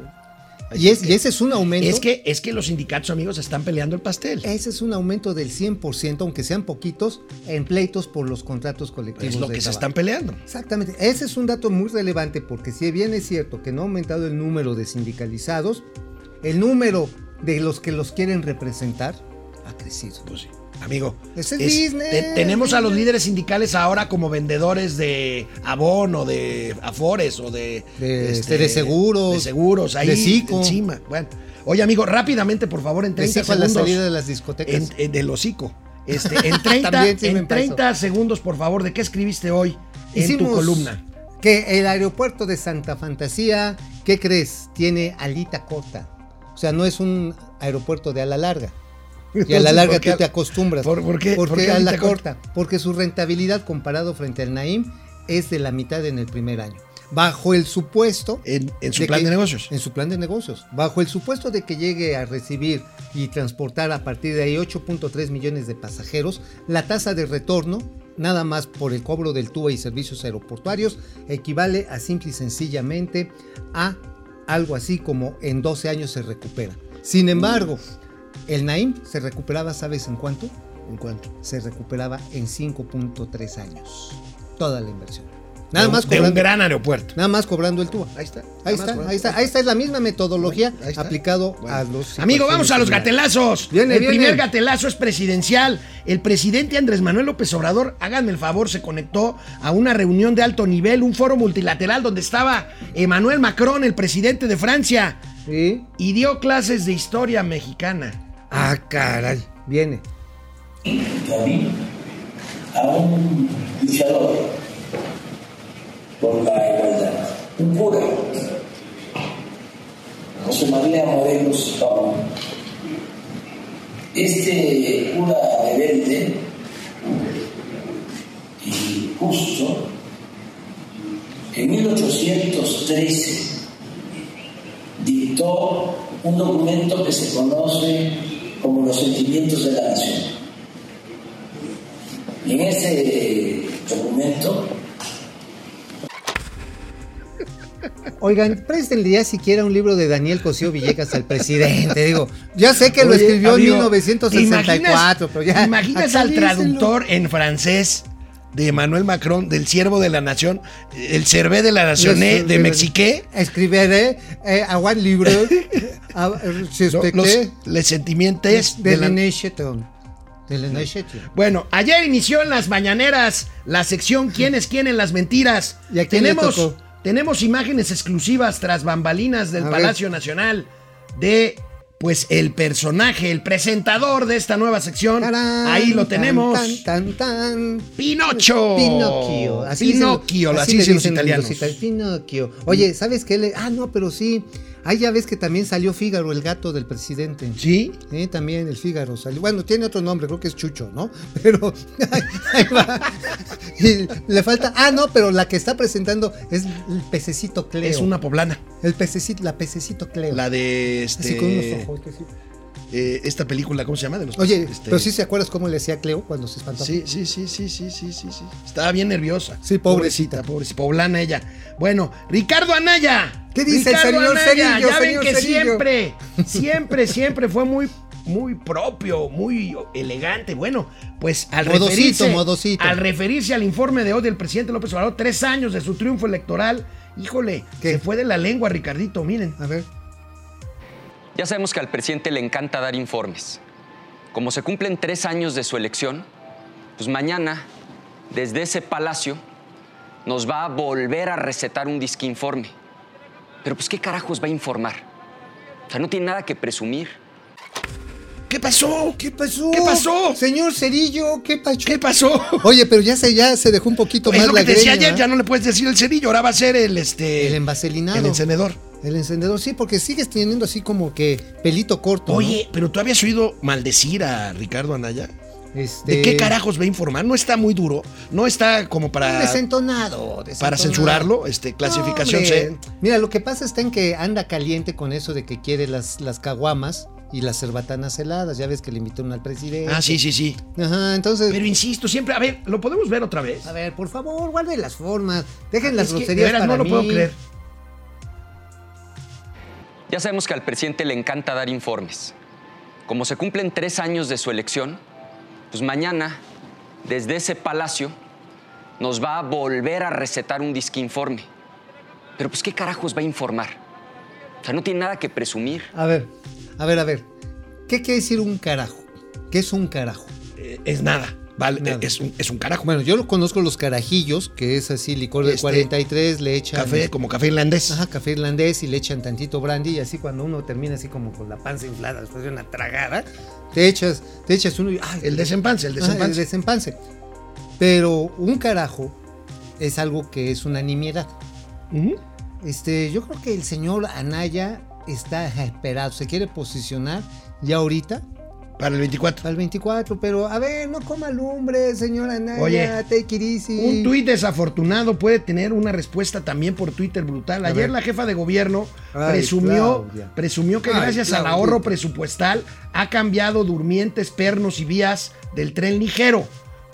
y, es, y ese es un aumento. Es que, es que los sindicatos, amigos, están peleando el pastel. Ese es un aumento del 100%, aunque sean poquitos, en pleitos por los contratos colectivos es lo de que se trabajo. están peleando. Exactamente, ese es un dato muy relevante porque si bien es cierto que no ha aumentado el número de sindicalizados, el número de los que los quieren representar ha crecido. Pues sí. Amigo, Ese es business, te- tenemos a los líderes sindicales ahora como vendedores de Avon o de Afores o de, De, este, de seguros, de seguros ahí de encima. Bueno, oye amigo, rápidamente por favor en 30 Decía a la segundos salida de las discotecas. en, en- del hocico. Este, en 30, También sí me en pasó. 30 segundos por favor, ¿de qué escribiste hoy en tu columna? Que el aeropuerto de Santa Fantasía, ¿qué crees? Tiene alita corta. O sea, no es un aeropuerto de ala larga. Y a la larga ¿por qué tú te acostumbras. por- por qué- Porque por qué a la corta? corta. Porque su rentabilidad comparado frente al Naim es de la mitad en el primer año. Bajo el supuesto En, en su de plan que- de negocios. En su plan de negocios. Bajo el supuesto de que llegue a recibir y transportar a partir de ahí 8.3 millones de pasajeros, la tasa de retorno, nada más por el cobro del TUA y servicios aeroportuarios, equivale a simple y sencillamente a algo así como en 12 años se recupera. Sin embargo, el Naim se recuperaba, ¿sabes en cuánto? ¿En cuánto? Se recuperaba en 5.3 años. Toda la inversión. Nada de, más de un cobrando, gran aeropuerto. nada más cobrando el TUA. Ahí está. Ahí está, ahí está, ahí está, es la misma metodología está. aplicado Bueno. a los. Amigo, vamos a los gatelazos. Viene, el viene. primer gatelazo es presidencial. El presidente Andrés Manuel López Obrador, háganme el favor, se conectó a una reunión de alto nivel, un foro multilateral donde estaba Emmanuel Macron, el presidente de Francia, Sí, y dio clases de historia mexicana. Ah, caray. Viene. David a un luchador por la igualdad, un cura, José María Morelos Pablo. Este cura rebelde y justo, en 1813 dictó un documento que se conoce como los sentimientos de la nación. Y en ese documento Oigan, préstenle ya siquiera un libro de Daniel Cosío Villegas al presidente. Digo, ya sé que lo Oye, escribió amigo, en 1964, ¿te pero ya. imaginas- ¿te imaginas al traductor en francés de Emmanuel Macron, del siervo de la nación, el cervé de la nación Les- de Mexiqué? Escribiré eh, a un libro a, usted los, sentimientos de de la-. De Nation. Bueno, ayer inició en las mañaneras la sección ¿Quién es quién en las mentiras? ¿Y a quién le tenemos, tocó? tenemos imágenes exclusivas tras bambalinas del A ver. Palacio Nacional de pues el personaje, el presentador de esta nueva sección. Tarán, Ahí lo tenemos. Tan, tan, tan. Pinocho. Pinocchio. Así Pinocchio, dicen- así le dicen los italianos. itali- Pinocchio. Oye, ¿sabes qué? Le- Ah, no, pero sí. Ahí ya ves que también salió Fígaro, el gato del presidente. ¿Sí? Sí, también el Fígaro salió. Bueno, tiene otro nombre, creo que es Chucho, ¿no? Pero ahí, ahí va. Y le falta. Ah, no, pero la que está presentando es el pececito Cleo. Es una poblana. El pececito, la pececito Cleo. La de este. Así con unos ojos. así. eh, esta película, ¿cómo se llama? De los Oye, este- pero sí se acuerdas cómo le hacía Cleo cuando se espantaba. Sí, sí, sí, sí, sí, sí, sí, sí. Estaba bien nerviosa. Sí, pobrecita. pobrecita, poblana ella. Bueno, Ricardo Anaya. ¿Qué dice el señor Anaya, Cerillo, Ya ven que Cerillo? siempre, siempre, siempre fue muy muy propio, muy elegante. Bueno, pues al Modosito, referirse, modosito. al referirse al informe de hoy del presidente López Obrador, tres años de su triunfo electoral, híjole, ¿Qué? se fue de la lengua, Ricardito, miren. A ver. Ya sabemos que al presidente le encanta dar informes. Como se cumplen tres años de su elección, pues mañana, desde ese palacio, nos va a volver a recetar un disque informe. Pero pues, ¿qué carajos va a informar? O sea, no tiene nada que presumir. ¿Qué pasó? ¿Qué pasó? ¿Qué pasó? Señor Cerillo, ¿qué pasó? ¿Qué pasó? Oye, pero ya se, ya se dejó un poquito es más lo la que te decía greña, ayer, ya no le puedes decir el cerillo, ahora va a ser el este El envaselinado. el encendedor. El encendedor, sí, porque sigues teniendo así como que pelito corto. ¿no? Oye, pero tú habías oído maldecir a Ricardo Anaya. Este, ¿De qué carajos va a informar? No está muy duro, no está como para Desentonado, desentonado. para censurarlo, este clasificación No, C. Mira, lo que pasa está en que anda caliente con eso de que quiere las, las caguamas y las cerbatanas heladas. Ya ves que le invitaron al presidente. Ah, sí, sí, sí. Ajá, entonces. Pero insisto, siempre, a ver, ¿lo podemos ver otra vez? a ver, por favor, guarden las formas. Dejen las Es que, de groserías veras, para no lo mí. puedo creer. Ya sabemos que al presidente le encanta dar informes. Como se cumplen tres años de su elección, pues mañana, desde ese palacio, nos va a volver a recetar un disque informe. Pero pues, ¿qué carajos va a informar? O sea, no tiene nada que presumir. A ver, a ver, a ver. ¿Qué quiere decir un carajo? ¿Qué es un carajo? Eh, es nada, vale, Nada. Es, un, es un carajo. Bueno, yo lo conozco los carajillos, que es así, licor de Este, 43, le echan. café, como café irlandés. Ajá, café irlandés y le echan tantito brandy y así cuando uno termina así como con la panza inflada después de una tragada, te echas, te echas uno y ¡ay! El desempance, el Ajá, desempance. el desempance. Pero un carajo es algo que es una nimiedad. Este, yo creo que el señor Anaya está esperado, se quiere posicionar ya ahorita Para el 24. para el 24, pero a ver, no coma lumbre, señor Anaya, Oye, take it easy. Un tuit desafortunado puede tener una respuesta también por Twitter brutal. A Ayer la jefa de gobierno Ay, presumió, Claudia. presumió que Ay, gracias al ahorro presupuestal ha cambiado durmientes, pernos y vías del tren ligero.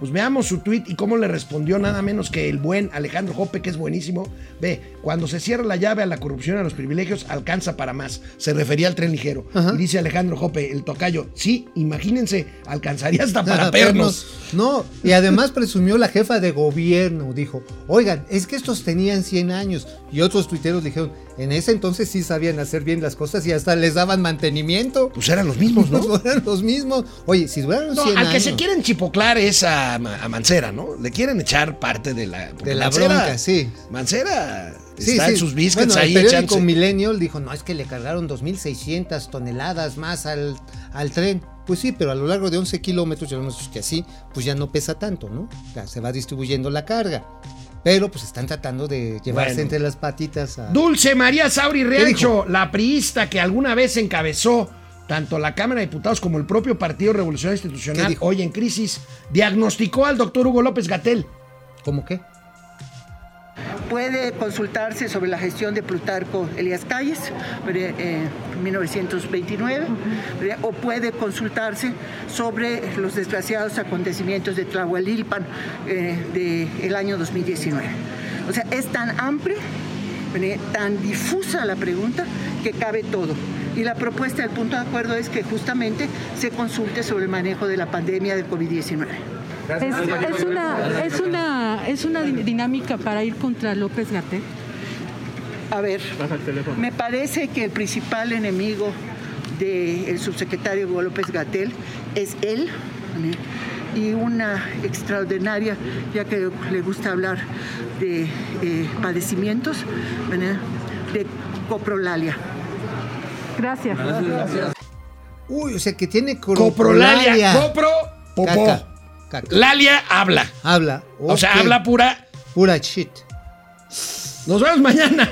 Pues veamos su tuit y cómo le respondió nada menos que el buen Alejandro Jope, que es buenísimo. Ve, cuando se cierra la llave a la corrupción, a los privilegios, alcanza para más. Se refería al tren ligero. Ajá. Y dice Alejandro Jope, el tocayo, sí, imagínense, alcanzaría hasta para pernos. No, y además presumió la jefa de gobierno, dijo, oigan, es que estos tenían 100 años. Y otros tuiteros dijeron, en ese entonces sí sabían hacer bien las cosas y hasta les daban mantenimiento. Pues eran los mismos, ¿no? Pues eran los mismos. Oye, si duraron No, 100 al que años, se quieren chipoclar es a, a Mancera, ¿no? Le quieren echar parte de la... De la Mancera- bronca, sí. Mancera Sí, está sí. en sus biscuits Bueno, ahí el periódico Millennial dijo, no, es que le cargaron 2.600 toneladas más al, al tren. Pues sí, pero a lo largo de 11 kilómetros, ya vemos que así, pues ya no pesa tanto, ¿no? Ya se va distribuyendo la carga. Pero pues están tratando de llevarse Bueno. entre las patitas a... Dulce María Sauri? Riancho, la priista que alguna vez encabezó tanto la Cámara de Diputados como el propio Partido Revolucionario ¿Qué Institucional, hoy en crisis, diagnosticó al doctor Hugo López Gatel. ¿Cómo qué? Puede consultarse sobre la gestión de Plutarco Elías Calles, eh, 1929, ¿verdad? o puede consultarse sobre los desgraciados acontecimientos de Tlahualilpan eh, del año 2019. O sea, es tan amplia, tan difusa la pregunta que cabe todo. Y la propuesta del punto de acuerdo es que justamente se consulte sobre el manejo de la pandemia de COVID-19. Es, es una, es, una, es una dinámica para ir contra López Gatel. A ver, me parece que el principal enemigo del subsecretario Hugo López Gatel es él y una extraordinaria, ya que le gusta hablar de eh, padecimientos, de coprolalia. Gracias. Uy, o sea que tiene Coprolalia, copro, popó. Caca, caca. Lalia habla. Habla. O sea, habla pura. Pura shit. Nos vemos mañana.